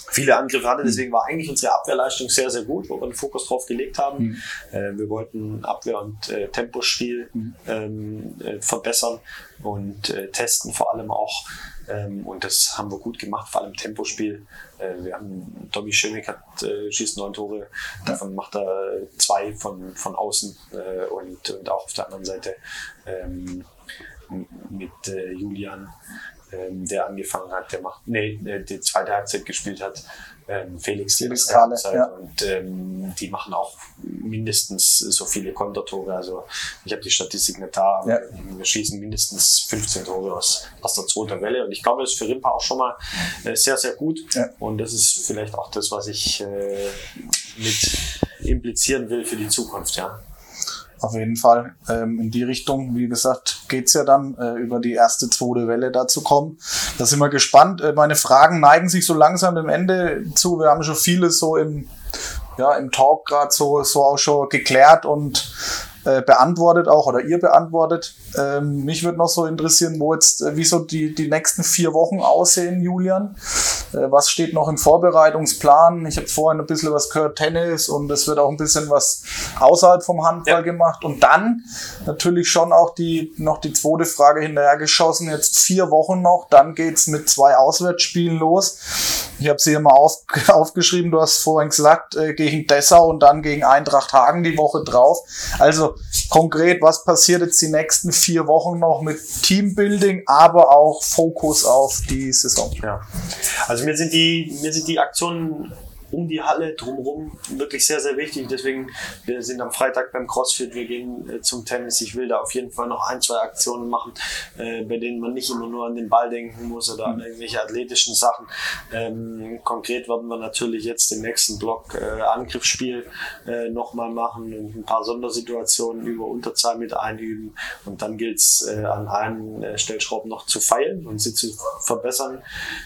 B: viele Angriffe hatte. Deswegen war eigentlich unsere Abwehrleistung sehr, sehr gut, wo wir den Fokus drauf gelegt haben. Mhm. Äh, wir wollten Abwehr- und äh, Tempospiel mhm. ähm, äh, verbessern und äh, testen vor allem auch ähm, und das haben wir gut gemacht, vor allem Tempospiel. Äh, wir haben, Tommy Schöneck hat, äh, schießt neun Tore, davon macht er zwei von, von außen äh, und, und auch auf der anderen Seite ähm, mit äh, Julian, ähm, der angefangen hat, der macht, nee, äh, die zweite Halbzeit gespielt hat, ähm, Felix, Felix Kahle, ja. und ähm, die machen auch mindestens so viele Kontertore. Also ich habe die Statistik nicht da, ja. wir schießen mindestens 15 Tore aus, aus der zweiten Welle und ich glaube, das ist für Rimpa auch schon mal äh, sehr, sehr gut ja. und das ist vielleicht auch das, was ich äh, mit implizieren will für die Zukunft, ja.
A: Auf jeden Fall ähm, in die Richtung, wie gesagt, geht's ja dann äh, über die erste, zweite Welle da zu kommen. Da sind wir gespannt. Äh, meine Fragen neigen sich so langsam dem Ende zu. Wir haben schon vieles so im, ja, im Talk gerade so, so auch schon geklärt und äh, beantwortet auch oder ihr beantwortet. Ähm, mich würde noch so interessieren, wo jetzt, äh, wie so die, die nächsten vier Wochen aussehen, Julian. Äh, was steht noch im Vorbereitungsplan? Ich habe vorhin ein bisschen was gehört, Tennis und es wird auch ein bisschen was außerhalb vom Handball
B: Ja.
A: gemacht. Und dann natürlich schon auch die, noch die zweite Frage hinterhergeschossen. Jetzt vier Wochen noch, dann geht's mit zwei Auswärtsspielen los. Ich habe sie mal auf, <laughs> aufgeschrieben, du hast vorhin gesagt, äh, gegen Dessau und dann gegen Eintracht Hagen die Woche drauf. Also konkret, was passiert jetzt die nächsten vier Wochen noch mit Teambuilding, aber auch Fokus auf die Saison?
B: Ja. Also mir sind die, mir sind die Aktionen um die Halle drumherum wirklich sehr, sehr wichtig. Deswegen, wir sind am Freitag beim CrossFit, wir gehen äh, zum Tennis. Ich will da auf jeden Fall noch ein, zwei Aktionen machen, äh, bei denen man nicht immer nur an den Ball denken muss oder an irgendwelche athletischen Sachen. Ähm, konkret werden wir natürlich jetzt den nächsten Block äh, Angriffsspiel äh, nochmal machen und ein paar Sondersituationen über Unterzahl mit einüben. Und dann gilt es äh, an allen äh, Stellschrauben noch zu feilen und sie zu verbessern.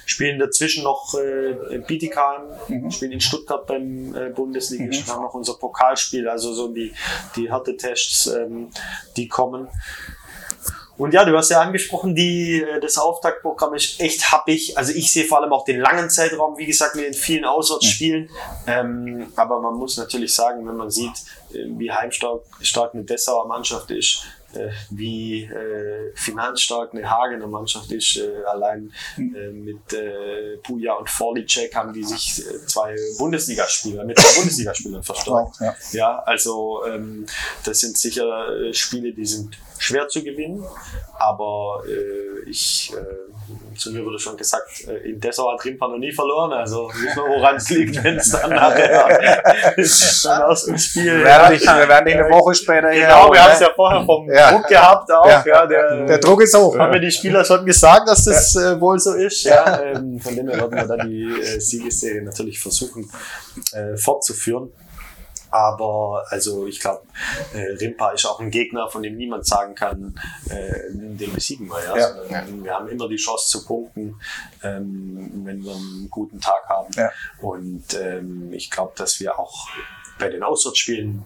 B: Spielen dazwischen noch äh, Bietigheim, spielen in Stuttgart beim äh, Bundesliga, mhm. haben noch unser Pokalspiel, also so die, die Härtetests, ähm, die kommen. Und ja, du hast ja angesprochen, die, äh, das Auftaktprogramm ist echt happig. Also ich sehe vor allem auch den langen Zeitraum, wie gesagt, mit den vielen Auswärtsspielen. Ähm, aber man muss natürlich sagen, wenn man sieht, äh, wie heimstark stark eine Dessauer Mannschaft ist, wie äh, finanzstark eine Hagener Mannschaft ist. Äh, allein äh, mit äh, Puja und Forlicek haben die sich äh, zwei Bundesligaspieler, mit zwei Bundesligaspielern verstärkt.
A: Ja.
B: Ja, also ähm, das sind sicher äh, Spiele, die sind schwer zu gewinnen, aber äh, ich, äh, zu mir wurde schon gesagt, äh, in Dessau hat Rimpa noch nie verloren, also nicht nur woran es liegt, wenn es dann <laughs> nachher <laughs> dann aus dem Spiel.
A: Wir werden dich, wir werden dich eine Woche später hier
B: Genau, wir haben es
A: ne?
B: ja vorher vom
A: Ja.
B: Druck gehabt auch,
A: Ja.
B: ja, der,
A: Der Druck ist hoch.
B: haben mir die Spieler schon gesagt, dass das äh, wohl so ist. Ja. Ähm, von dem her werden wir dann die äh, Siegesserie natürlich versuchen äh, fortzuführen. Aber also ich glaube, äh, Rimpa ist auch ein Gegner, von dem niemand sagen kann, äh, den besiegen wir. Ja?
A: Ja.
B: Sondern Wir haben immer die Chance zu punkten, ähm, wenn wir einen guten Tag haben.
A: Ja.
B: Und ähm, ich glaube, dass wir auch bei den Auswärtsspielen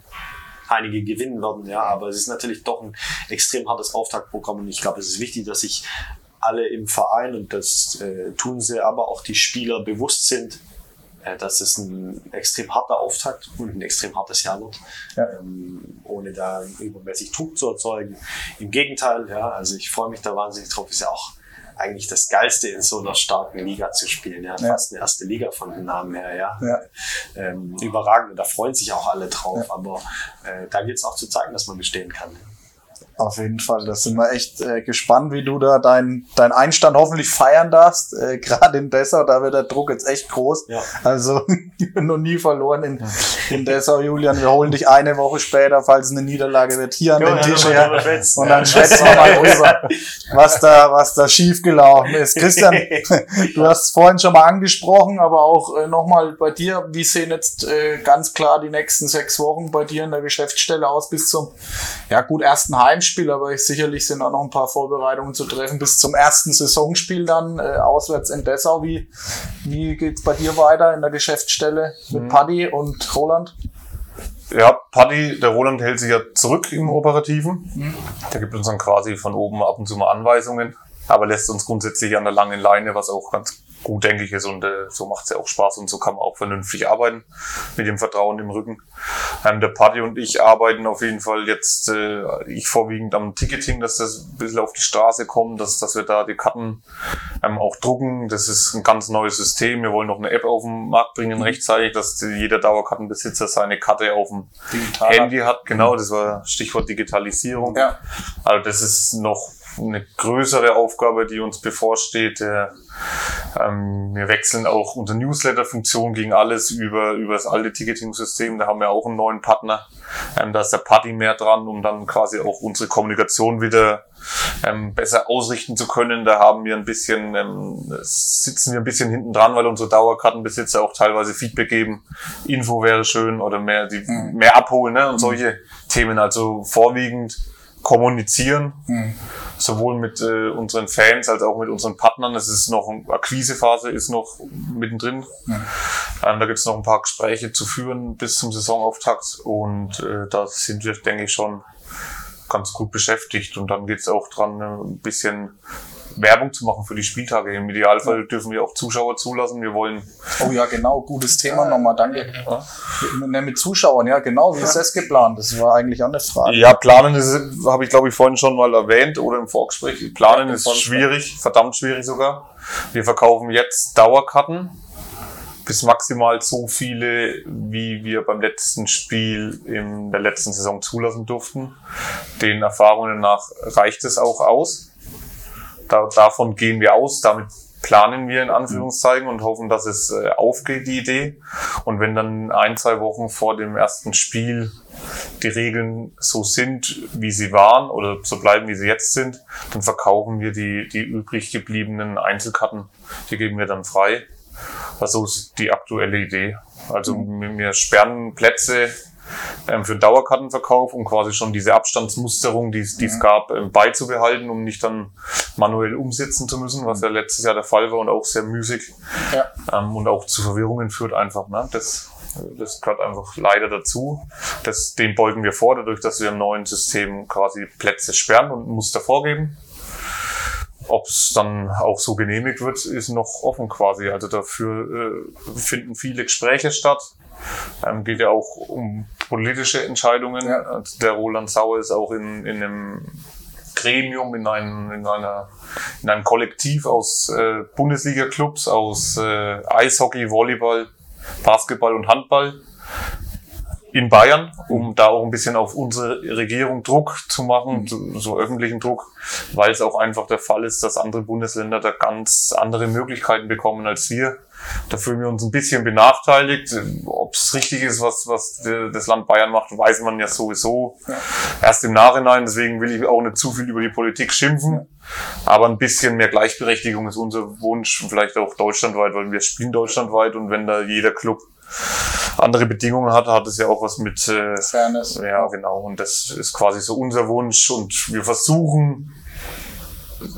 B: einige gewinnen werden, ja, aber es ist natürlich doch ein extrem hartes Auftaktprogramm und ich glaube, es ist wichtig, dass sich alle im Verein und das äh, tun sie, aber auch die Spieler bewusst sind, dass es ein extrem harter Auftakt und ein extrem hartes Jahr wird,
A: Ja.
B: ähm, ohne da übermäßig Druck zu erzeugen. Im Gegenteil, ja, also ich freue mich da wahnsinnig drauf, ist ja auch eigentlich das Geilste in so einer starken Liga zu spielen, ja,
A: Ja.
B: fast eine erste Liga von den Namen her, ja.
A: Ja.
B: Ähm, überragend da freuen sich auch alle drauf, aber äh, da gilt es auch zu zeigen, dass man bestehen kann.
A: Auf jeden Fall, da sind wir echt äh, gespannt, wie du da deinen dein Einstand hoffentlich feiern darfst. Äh, <laughs> Gerade in Dessau, da wird der Druck jetzt echt groß.
B: Ja.
A: Also <laughs> noch nie verloren in, in Dessau, Julian. Wir holen dich eine Woche später, falls es eine Niederlage wird, hier an
B: Ja,
A: den Tisch her. Und dann schätzen wir mal drüber, was da, was da schiefgelaufen ist. Christian, <laughs> du hast es vorhin schon mal angesprochen, aber auch äh, nochmal bei dir. Wie sehen jetzt äh, ganz klar die nächsten sechs Wochen bei dir in der Geschäftsstelle aus bis zum, ja gut, ersten Heimspiel, aber ich, sicherlich sind auch noch ein paar Vorbereitungen zu treffen bis zum ersten Saisonspiel dann äh, auswärts in Dessau. Wie, wie geht's bei dir weiter in der Geschäftsstelle mit Paddy und Roland?
D: Ja, Paddy, der Roland hält sich ja zurück im Operativen. Der gibt uns dann quasi von oben ab und zu mal Anweisungen, aber lässt uns grundsätzlich an der langen Leine, was auch ganz gut, denke ich, ist. Und äh, so macht es ja auch Spaß und so kann man auch vernünftig arbeiten mit dem Vertrauen im Rücken. Ähm, der Paddy und ich arbeiten auf jeden Fall jetzt, äh, ich vorwiegend am Ticketing, dass das ein bisschen auf die Straße kommt, dass, dass wir da die Karten ähm, auch drucken. Das ist ein ganz neues System. Wir wollen noch eine App auf den Markt bringen rechtzeitig, dass jeder Dauerkartenbesitzer seine Karte auf dem
A: Digital.
D: Handy hat. Genau, das war Stichwort Digitalisierung.
A: Ja.
D: Also das ist noch eine größere Aufgabe, die uns bevorsteht. Äh, ähm, wir wechseln auch unsere Newsletter-Funktion gegen alles über, über das alte Ticketing-System. Da haben wir auch einen neuen Partner. Ähm, da ist der Party mehr dran, um dann quasi auch unsere Kommunikation wieder ähm, besser ausrichten zu können. Da haben wir ein bisschen, ähm, sitzen wir ein bisschen hinten dran, weil unsere Dauerkartenbesitzer auch teilweise Feedback geben. Info wäre schön oder mehr, die, mehr abholen ne? und solche Themen. Also vorwiegend kommunizieren, sowohl mit äh, unseren Fans als auch mit unseren Partnern. Es ist noch eine Akquisephase, ist noch mittendrin. Ähm, da gibt es noch ein paar Gespräche zu führen bis zum Saisonauftakt und äh, da sind wir, denke ich, schon ganz gut beschäftigt. Und dann geht's auch dran, ein bisschen Werbung zu machen für die Spieltage. Im Idealfall dürfen wir auch Zuschauer zulassen. Wir wollen.
A: Oh ja, genau, gutes Thema nochmal, danke. Ja. Mit Zuschauern, ja, genau, wie ist das geplant? Das war eigentlich auch eine Frage.
D: Ja, planen ist, habe ich glaube ich vorhin schon mal erwähnt oder im Vorgespräch. Planen ja, ist schwierig, verdammt schwierig sogar. Wir verkaufen jetzt Dauerkarten bis maximal so viele, wie wir beim letzten Spiel in der letzten Saison zulassen durften. Den Erfahrungen nach reicht es auch aus. Da, davon gehen wir aus, damit planen wir in Anführungszeichen und hoffen, dass es äh, aufgeht, die Idee. Und wenn dann ein, zwei Wochen vor dem ersten Spiel die Regeln so sind, wie sie waren oder so bleiben, wie sie jetzt sind, dann verkaufen wir die, die übrig gebliebenen Einzelkarten. Die geben wir dann frei. Also ist die aktuelle Idee. Also wir sperren Plätze ähm, für den Dauerkartenverkauf, um quasi schon diese Abstandsmusterung, die, es gab, ähm, beizubehalten, um nicht dann manuell umsetzen zu müssen, was ja letztes Jahr der Fall war und auch sehr müßig ja. ähm, und auch zu Verwirrungen führt einfach. Ne? Das, das gehört einfach leider dazu. Das, dem beugen wir vor, dadurch, dass wir im neuen System quasi Plätze sperren und Muster vorgeben. Ob es dann auch so genehmigt wird, ist noch offen quasi. Also dafür äh, finden viele Gespräche statt. Ähm, geht ja auch um politische Entscheidungen. Ja. Also der Roland Sauer ist auch in, in einem Gremium, in einem, in einer, in einem Kollektiv aus äh, Bundesliga-Clubs, aus äh, Eishockey, Volleyball, Basketball und Handball in Bayern, um da auch ein bisschen auf unsere Regierung Druck zu machen, so, so öffentlichen Druck, weil es auch einfach der Fall ist, dass andere Bundesländer da ganz andere Möglichkeiten bekommen als wir. Da fühlen wir uns ein bisschen benachteiligt. Ob es richtig ist, was, was das Land Bayern macht, weiß man ja sowieso ja. erst im Nachhinein. Deswegen will ich auch nicht zu viel über die Politik schimpfen. Aber ein bisschen mehr Gleichberechtigung ist unser Wunsch, vielleicht auch deutschlandweit, weil wir spielen deutschlandweit und wenn da jeder Club andere Bedingungen hat, hat es ja auch was mit äh, Fairness. Ja, genau. Und das ist quasi so unser Wunsch und wir versuchen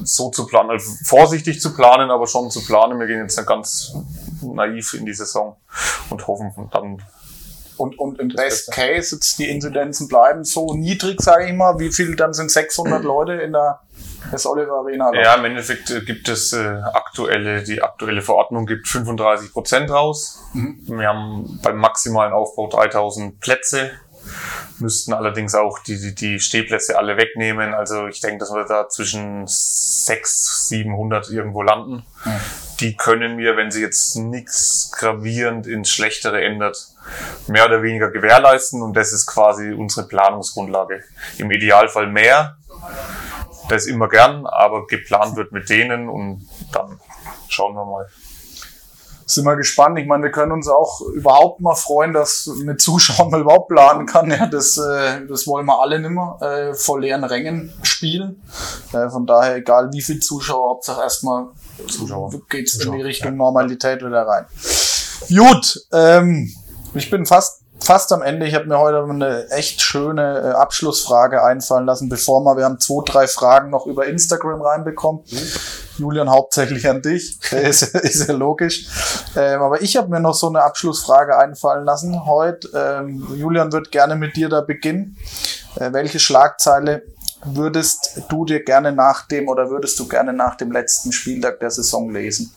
D: so zu planen, also vorsichtig zu planen, aber schon zu planen. Wir gehen jetzt ganz naiv in die Saison und hoffen dann.
A: Und, und im Best Case, jetzt die Inzidenzen bleiben so niedrig, sage ich mal. Wie viel dann sind 600 <clears throat> Leute in der das Oliver Arena?
D: Ja, im Endeffekt äh, gibt es äh, aktuelle, die aktuelle Verordnung gibt 35 Prozent raus. Mhm. Wir haben beim maximalen Aufbau 3000 Plätze müssten allerdings auch die, die, die Stehplätze alle wegnehmen. Also ich denke, dass wir da zwischen 600, 700 irgendwo landen. Mhm. Die können wir, wenn sie jetzt nichts gravierend ins Schlechtere ändert, mehr oder weniger gewährleisten. Und das ist quasi unsere Planungsgrundlage. Im Idealfall mehr. Das immer gern, aber geplant wird mit denen und dann schauen wir mal
A: sind wir gespannt. Ich meine, wir können uns auch überhaupt mal freuen, dass mit Zuschauern mal überhaupt planen kann. Ja, das, äh, das wollen wir alle nimmer äh, vor leeren Rängen spielen. Äh, von daher, egal wie viel Zuschauer, Hauptsache erstmal Zuschauer. geht's Zuschauer, in die Richtung ja. Normalität wieder rein. Gut, ähm, ich bin fast fast am Ende. Ich habe mir heute eine echt schöne äh, Abschlussfrage einfallen lassen, bevor wir, wir haben zwei, drei Fragen noch über Instagram reinbekommen. Mhm. Julian, hauptsächlich an dich. ist, <laughs> ist ja logisch. Ähm, aber ich habe mir noch so eine Abschlussfrage einfallen lassen heute. Ähm, Julian wird gerne mit dir da beginnen. Äh, welche Schlagzeile würdest du dir gerne nach dem oder würdest du gerne nach dem letzten Spieltag der Saison lesen?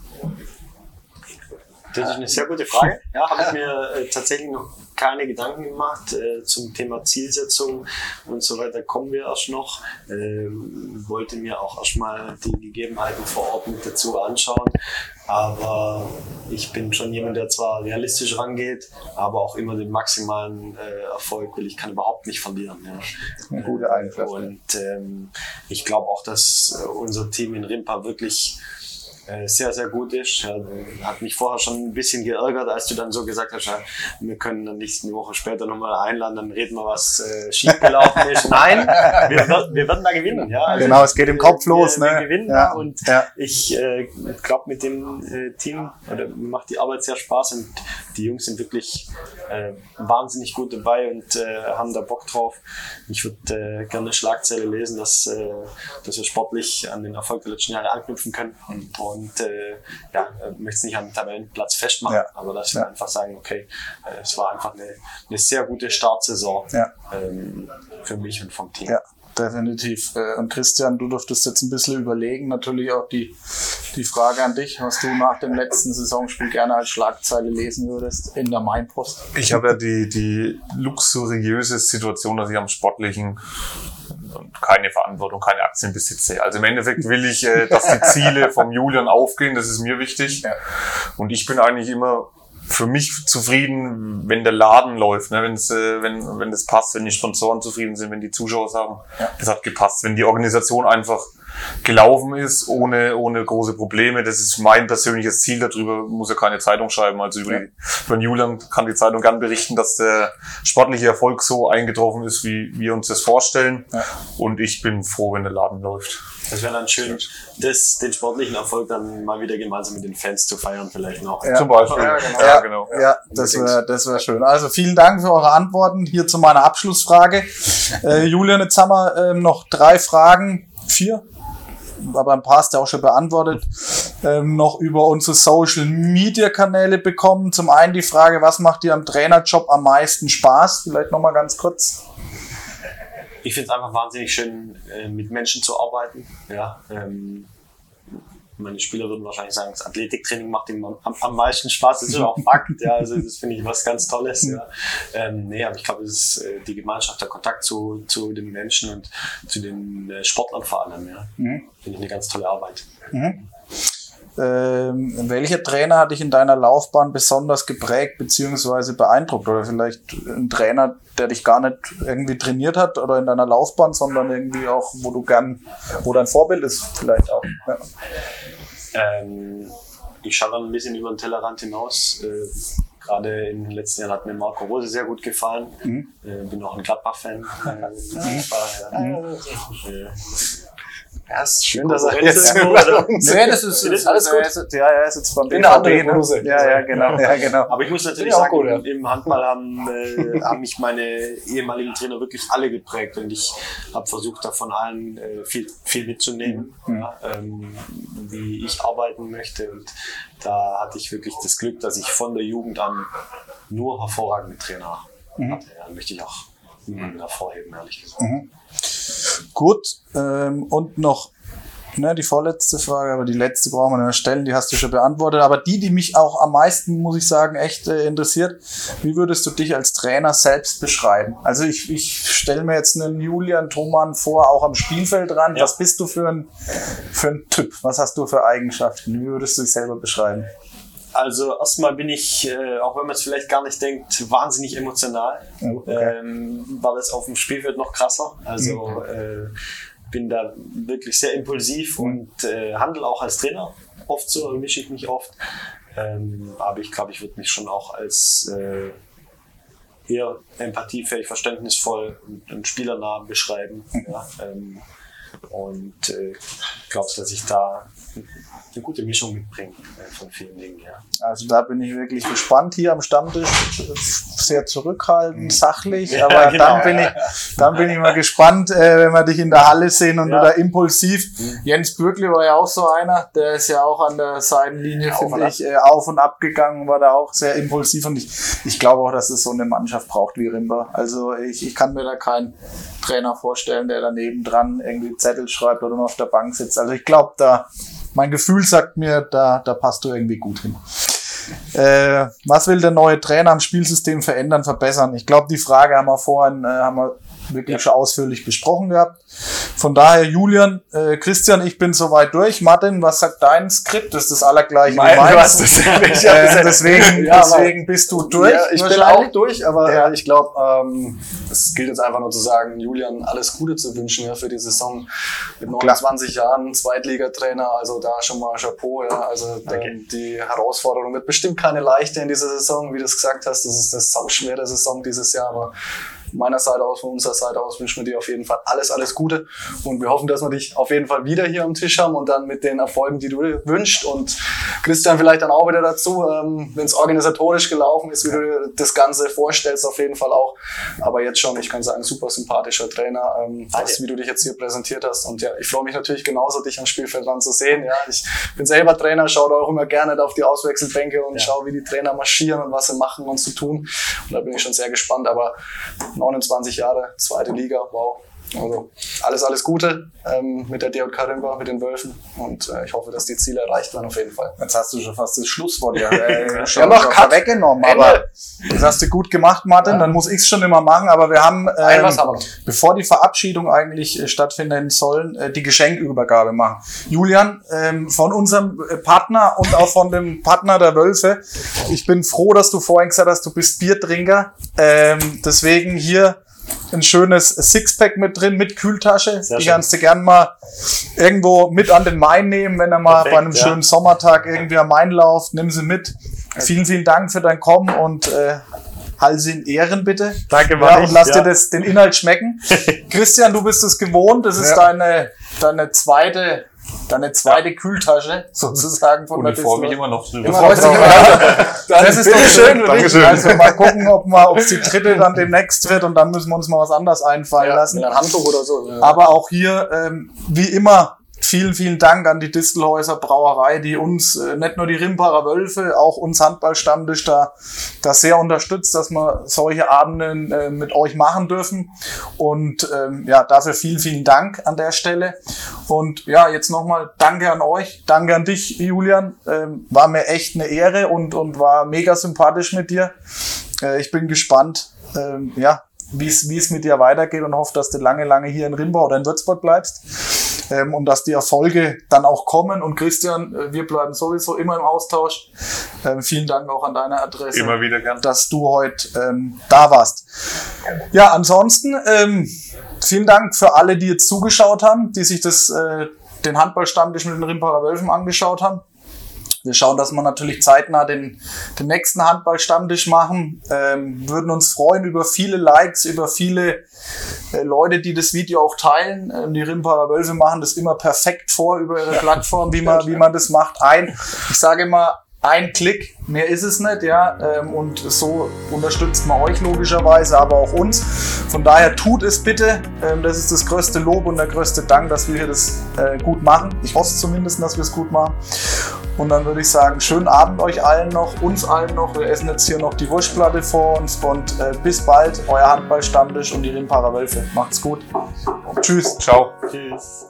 B: Das ist eine sehr gute Frage. Ja, habe ich mir äh, tatsächlich noch keine Gedanken gemacht äh, zum Thema Zielsetzung und so weiter. Kommen wir erst noch. Ähm, wollte mir auch erstmal die Gegebenheiten vor Ort mit dazu anschauen. Aber ich bin schon jemand, der zwar realistisch rangeht, aber auch immer den maximalen äh, Erfolg will. Ich kann überhaupt nicht verlieren. Ja.
A: Eine gute Eigenschaft.
B: Und ähm, ich glaube auch, dass äh, unser Team in Rimpa wirklich sehr, sehr gut ist. Hat mich vorher schon ein bisschen geärgert, als du dann so gesagt hast, wir können dann nicht eine Woche später nochmal einladen, dann reden wir, was äh, schiefgelaufen ist. <laughs> Nein, wir, wir werden da gewinnen. Ja?
A: Also genau, es geht im Kopf los.
B: Wir,
A: ne?
B: wir gewinnen ja. und ja. ich äh, glaube, mit dem äh, Team oder, macht die Arbeit sehr Spaß und die Jungs sind wirklich äh, wahnsinnig gut dabei und äh, haben da Bock drauf. Ich würde äh, gerne Schlagzeile lesen, dass, äh, dass wir sportlich an den Erfolg der letzten Jahre anknüpfen können. Und und äh, ja, möchte es nicht am Tabellenplatz festmachen, ja. aber dass wir ja. einfach sagen, okay, äh, es war einfach eine, eine sehr gute Startsaison ja. ähm, für mich und vom Team.
A: Ja. definitiv. Äh, Und Christian, du durftest jetzt ein bisschen überlegen. Natürlich auch die, die Frage an dich, was du nach dem letzten Saisonspiel gerne als Schlagzeile lesen würdest in der Mainpost.
D: Ich habe ja die, die luxuriöse Situation, dass ich am Sportlichen keine Verantwortung, keine Aktien besitze. Also im Endeffekt will ich, äh, dass die Ziele vom Julian aufgehen, das ist mir wichtig.
A: Ja.
D: Und ich bin eigentlich immer für mich zufrieden, wenn der Laden läuft, ne? Wenn's, äh, wenn, wenn das passt, wenn die Sponsoren zufrieden sind, wenn die Zuschauer sagen,
A: Ja.
D: das hat gepasst, wenn die Organisation einfach gelaufen ist, ohne, ohne große Probleme. Das ist mein persönliches Ziel. Darüber muss ja keine Zeitung schreiben. Also über,
A: Ja.
D: die, über den Julian kann die Zeitung gern berichten, dass der sportliche Erfolg so eingetroffen ist, wie wir uns das vorstellen.
A: Ja.
D: Und ich bin froh, wenn der Laden läuft.
B: Das wäre dann schön, das, den sportlichen Erfolg dann mal wieder gemeinsam mit den Fans zu feiern, vielleicht noch.
A: Ja.
D: Zum Beispiel.
C: Ja, genau.
D: Ja, genau.
A: Ja, das wäre das wär schön. Also vielen Dank für eure Antworten. Hier zu meiner Abschlussfrage. Äh, Julian, jetzt haben wir ähm, noch drei Fragen. Vier? Aber ein paar hast du auch schon beantwortet. Ähm, noch über unsere Social Media Kanäle bekommen. Zum einen die Frage, was macht dir am Trainerjob am meisten Spaß? Vielleicht nochmal ganz kurz.
B: Ich finde es einfach wahnsinnig schön, äh, mit Menschen zu arbeiten. Ja, ähm, meine Spieler würden wahrscheinlich sagen, das Athletiktraining macht ihm am, am meisten Spaß. Das ist auch Fakt. Ja, also das finde ich was ganz Tolles. Ja. Ähm, nee, aber ich glaube, es ist äh, die Gemeinschaft, der Kontakt zu, zu den Menschen und zu den äh, Sportlern vor allem. Ja.
A: Mhm.
B: Finde ich eine ganz tolle Arbeit.
A: Ähm, welcher Trainer hat dich in deiner Laufbahn besonders geprägt bzw. beeindruckt? Oder vielleicht ein Trainer, der dich gar nicht irgendwie trainiert hat oder in deiner Laufbahn, sondern irgendwie auch, wo du gern, wo dein Vorbild ist, vielleicht auch. Ja.
B: Ähm, ich schaue dann ein bisschen über den Tellerrand hinaus. Äh, Gerade in den letzten Jahren hat mir Marco Rose sehr gut gefallen. Äh, bin auch ein Gladbach-Fan. <laughs> Äh, war, äh,
C: Ja, ist schön, dass er <laughs> jetzt
B: irgendwo, <laughs> oder?
A: Nee, das ist,
B: Ist alles gut?
A: Ja, ist, ja, er ist jetzt beim
C: der andere
A: BVB, ne?
C: Rose.
A: Ja, ja, genau. <laughs> Ja, genau.
B: Aber ich muss natürlich sagen,
C: gut, ja.
B: im, Handball haben, äh, haben mich meine ehemaligen Trainer wirklich alle geprägt und ich habe versucht, da von allen äh, viel, viel mitzunehmen, ja, ähm, wie ich arbeiten möchte. Und da hatte ich wirklich das Glück, dass ich von der Jugend an nur hervorragende Trainer hatte. Ja, möchte ich auch niemanden hervorheben, ehrlich gesagt.
A: Gut, ähm, und noch ne, die vorletzte Frage, aber die letzte brauchen wir nicht stellen, die hast du schon beantwortet. Aber die, die mich auch am meisten, muss ich sagen, echt äh, interessiert, wie würdest du dich als Trainer selbst beschreiben? Also ich, ich stelle mir jetzt einen Julian Thoman vor, auch am Spielfeld dran.
B: Ja.
A: Was bist du für ein, für ein Typ? Was hast du für Eigenschaften? Wie würdest du dich selber beschreiben?
B: Also erstmal bin ich, äh, auch wenn man es vielleicht gar nicht denkt, wahnsinnig emotional.
A: Ja, okay.
B: ähm, war das auf dem Spielfeld noch krasser. Also äh, bin da wirklich sehr impulsiv und äh, handle auch als Trainer oft so, mische ich mich oft. Ähm, aber ich glaube, ich würde mich schon auch als äh, eher empathiefähig, verständnisvoll und, und spielernah beschreiben. Ja, ähm, und äh, glaube, dass ich da eine gute Mischung mitbringe äh, von vielen Dingen. Ja.
A: Also da bin ich wirklich gespannt hier am Stammtisch. Sehr zurückhaltend, sachlich,
B: Ja,
A: aber
B: genau,
A: dann bin ich, dann bin ich mal gespannt, äh, wenn wir dich in der Halle sehen und
B: Ja.
A: du da impulsiv. Jens Bürgli war ja auch so einer, der ist ja auch an der Seitenlinie, finde ich, äh, auf und ab gegangen, war da auch sehr impulsiv und ich, ich glaube auch, dass es so eine Mannschaft braucht wie Rimba. Also ich, ich kann mir da keinen Trainer vorstellen, der daneben dran irgendwie Zettel schreibt oder nur auf der Bank sitzt. Also ich glaube, da mein Gefühl sagt mir, da, da passt du irgendwie gut hin. Äh, was will der neue Trainer am Spielsystem verändern, verbessern? Ich glaube, die Frage haben wir vorhin äh, haben wir wirklich schon ausführlich besprochen gehabt. Von daher, Julian, äh, Christian, ich bin soweit durch. Martin, was sagt dein Skript? Das ist das allergleiche
C: Mein,
A: wie meins.
C: ja nicht. <laughs>
A: äh, deswegen,
C: Ja,
A: deswegen bist du durch.
C: Ja, ich bin auch durch, aber
A: Ja.
C: ich glaube, ähm, es gilt jetzt einfach nur zu sagen, Julian alles Gute zu wünschen ja, für die Saison mit 29 Jahren, Zweitligatrainer, also da schon mal Chapeau. Ja, also ähm, die Herausforderung wird bestimmt keine leichte in dieser Saison, wie du es gesagt hast. Das ist eine sauschwere Saison dieses Jahr, aber meiner Seite aus, von unserer Seite aus wünschen wir dir auf jeden Fall alles, alles Gute und wir hoffen, dass wir dich auf jeden Fall wieder hier am Tisch haben und dann mit den Erfolgen, die du dir wünschst und Christian vielleicht dann auch wieder dazu, ähm, wenn es organisatorisch gelaufen ist, wie du dir das Ganze vorstellst, auf jeden Fall auch. Aber jetzt schon, ich kann sagen, super sympathischer Trainer, ähm, was, wie du dich jetzt hier präsentiert hast. Und ja, ich freue mich natürlich genauso, dich am Spielfeld dran zu sehen. Ja, ich bin selber Trainer, schaue da auch immer gerne auf die Auswechselbänke und schaue, wie die Trainer marschieren und was sie machen und zu tun. Und da bin ich schon sehr gespannt. Aber 29 Jahre, zweite Liga, wow. Also alles, alles Gute ähm, mit der DJK Rimba, mit den Wölfen und äh, ich hoffe, dass die Ziele erreicht werden auf jeden Fall.
A: Jetzt hast du schon fast das Schlusswort ja, <laughs> äh, schon,
C: Ja,
A: weggenommen,
C: Ende.
A: aber das hast du gut gemacht, Martin. Dann muss ich es schon immer machen, aber wir haben, ähm,
C: was haben wir
A: bevor die Verabschiedung eigentlich äh, stattfinden sollen, äh, die Geschenkübergabe machen. Julian, ähm, von unserem äh, Partner und auch von dem Partner der Wölfe, ich bin froh, dass du vorhin gesagt hast, du bist Biertrinker. Ähm, deswegen hier ein schönes Sixpack mit drin, mit Kühltasche.
B: Sehr
A: die
B: schön.
A: kannst du gern mal irgendwo mit an den Main nehmen, wenn er mal
B: Perfekt,
A: bei einem
B: ja.
A: schönen Sommertag irgendwie am Main lauft. Nimm sie mit. Vielen, vielen Dank für dein Kommen und äh, Hall sie in Ehren bitte.
B: Danke,
A: Ja,
B: Mann.
A: und lass
B: Ja.
A: dir das, den Inhalt schmecken. <laughs> Christian, du bist es gewohnt. Das ist
C: Ja.
A: deine, deine zweite, deine zweite Kühltasche <laughs> sozusagen von
D: Und
A: der
D: ich freue mich immer noch drüber.
C: Immer
A: Freust dich
C: noch <laughs>
A: Das ist doch schön.
D: Dankeschön.
A: Also mal gucken, ob mal, ob es die dritte dann demnächst wird und dann müssen wir uns mal was anderes einfallen
C: Ja,
A: lassen.
C: mit einem Handtuch oder so. Ja.
A: Aber auch hier, ähm, wie immer, vielen, vielen Dank an die Distelhäuser Brauerei, die uns, äh, nicht nur die Rimparer Wölfe, auch uns Handballstammtisch da, da sehr unterstützt, dass wir solche Abende äh, mit euch machen dürfen. Und ähm, ja, dafür vielen, vielen Dank an der Stelle. Und ja, jetzt nochmal Danke an euch, danke an dich, Julian. Ähm, war mir echt eine Ehre und, und war mega sympathisch mit dir. Äh, ich bin gespannt, ähm, ja, wie es wie es mit dir weitergeht und hoffe, dass du lange, lange hier in Rimbau oder in Würzburg bleibst ähm, und dass die Erfolge dann auch kommen. Und Christian, äh, wir bleiben sowieso immer im Austausch. Ähm, vielen Dank auch an deine Adresse
D: Immer wieder gern.
A: dass du heute ähm, da warst. Ja, ansonsten ähm, vielen Dank für alle, die jetzt zugeschaut haben, die sich das, äh, den Handballstammtisch mit den Rimparer Wölfen angeschaut haben. Wir schauen, dass wir natürlich zeitnah den, den nächsten Handballstammtisch machen. Ähm, würden uns freuen über viele Likes, über viele äh, Leute, die das Video auch teilen. Ähm, die Rimparer Wölfe machen das immer perfekt vor über ihre Plattform, wie man, wie man das macht. Ein, ich sage immer, ein Klick, mehr ist es nicht, ja. Ähm, und so unterstützt man euch logischerweise, aber auch uns. Von daher tut es bitte. Ähm, das ist das größte Lob und der größte Dank, dass wir hier das äh, gut machen. Ich hoffe zumindest, dass wir es gut machen. Und dann würde ich sagen, schönen Abend euch allen noch, uns allen noch. Wir essen jetzt hier noch die Wurstplatte vor uns und äh, bis bald, euer Handballstammtisch und die Wölfe. Macht's gut. Tschüss.
D: Ciao.
B: Tschüss.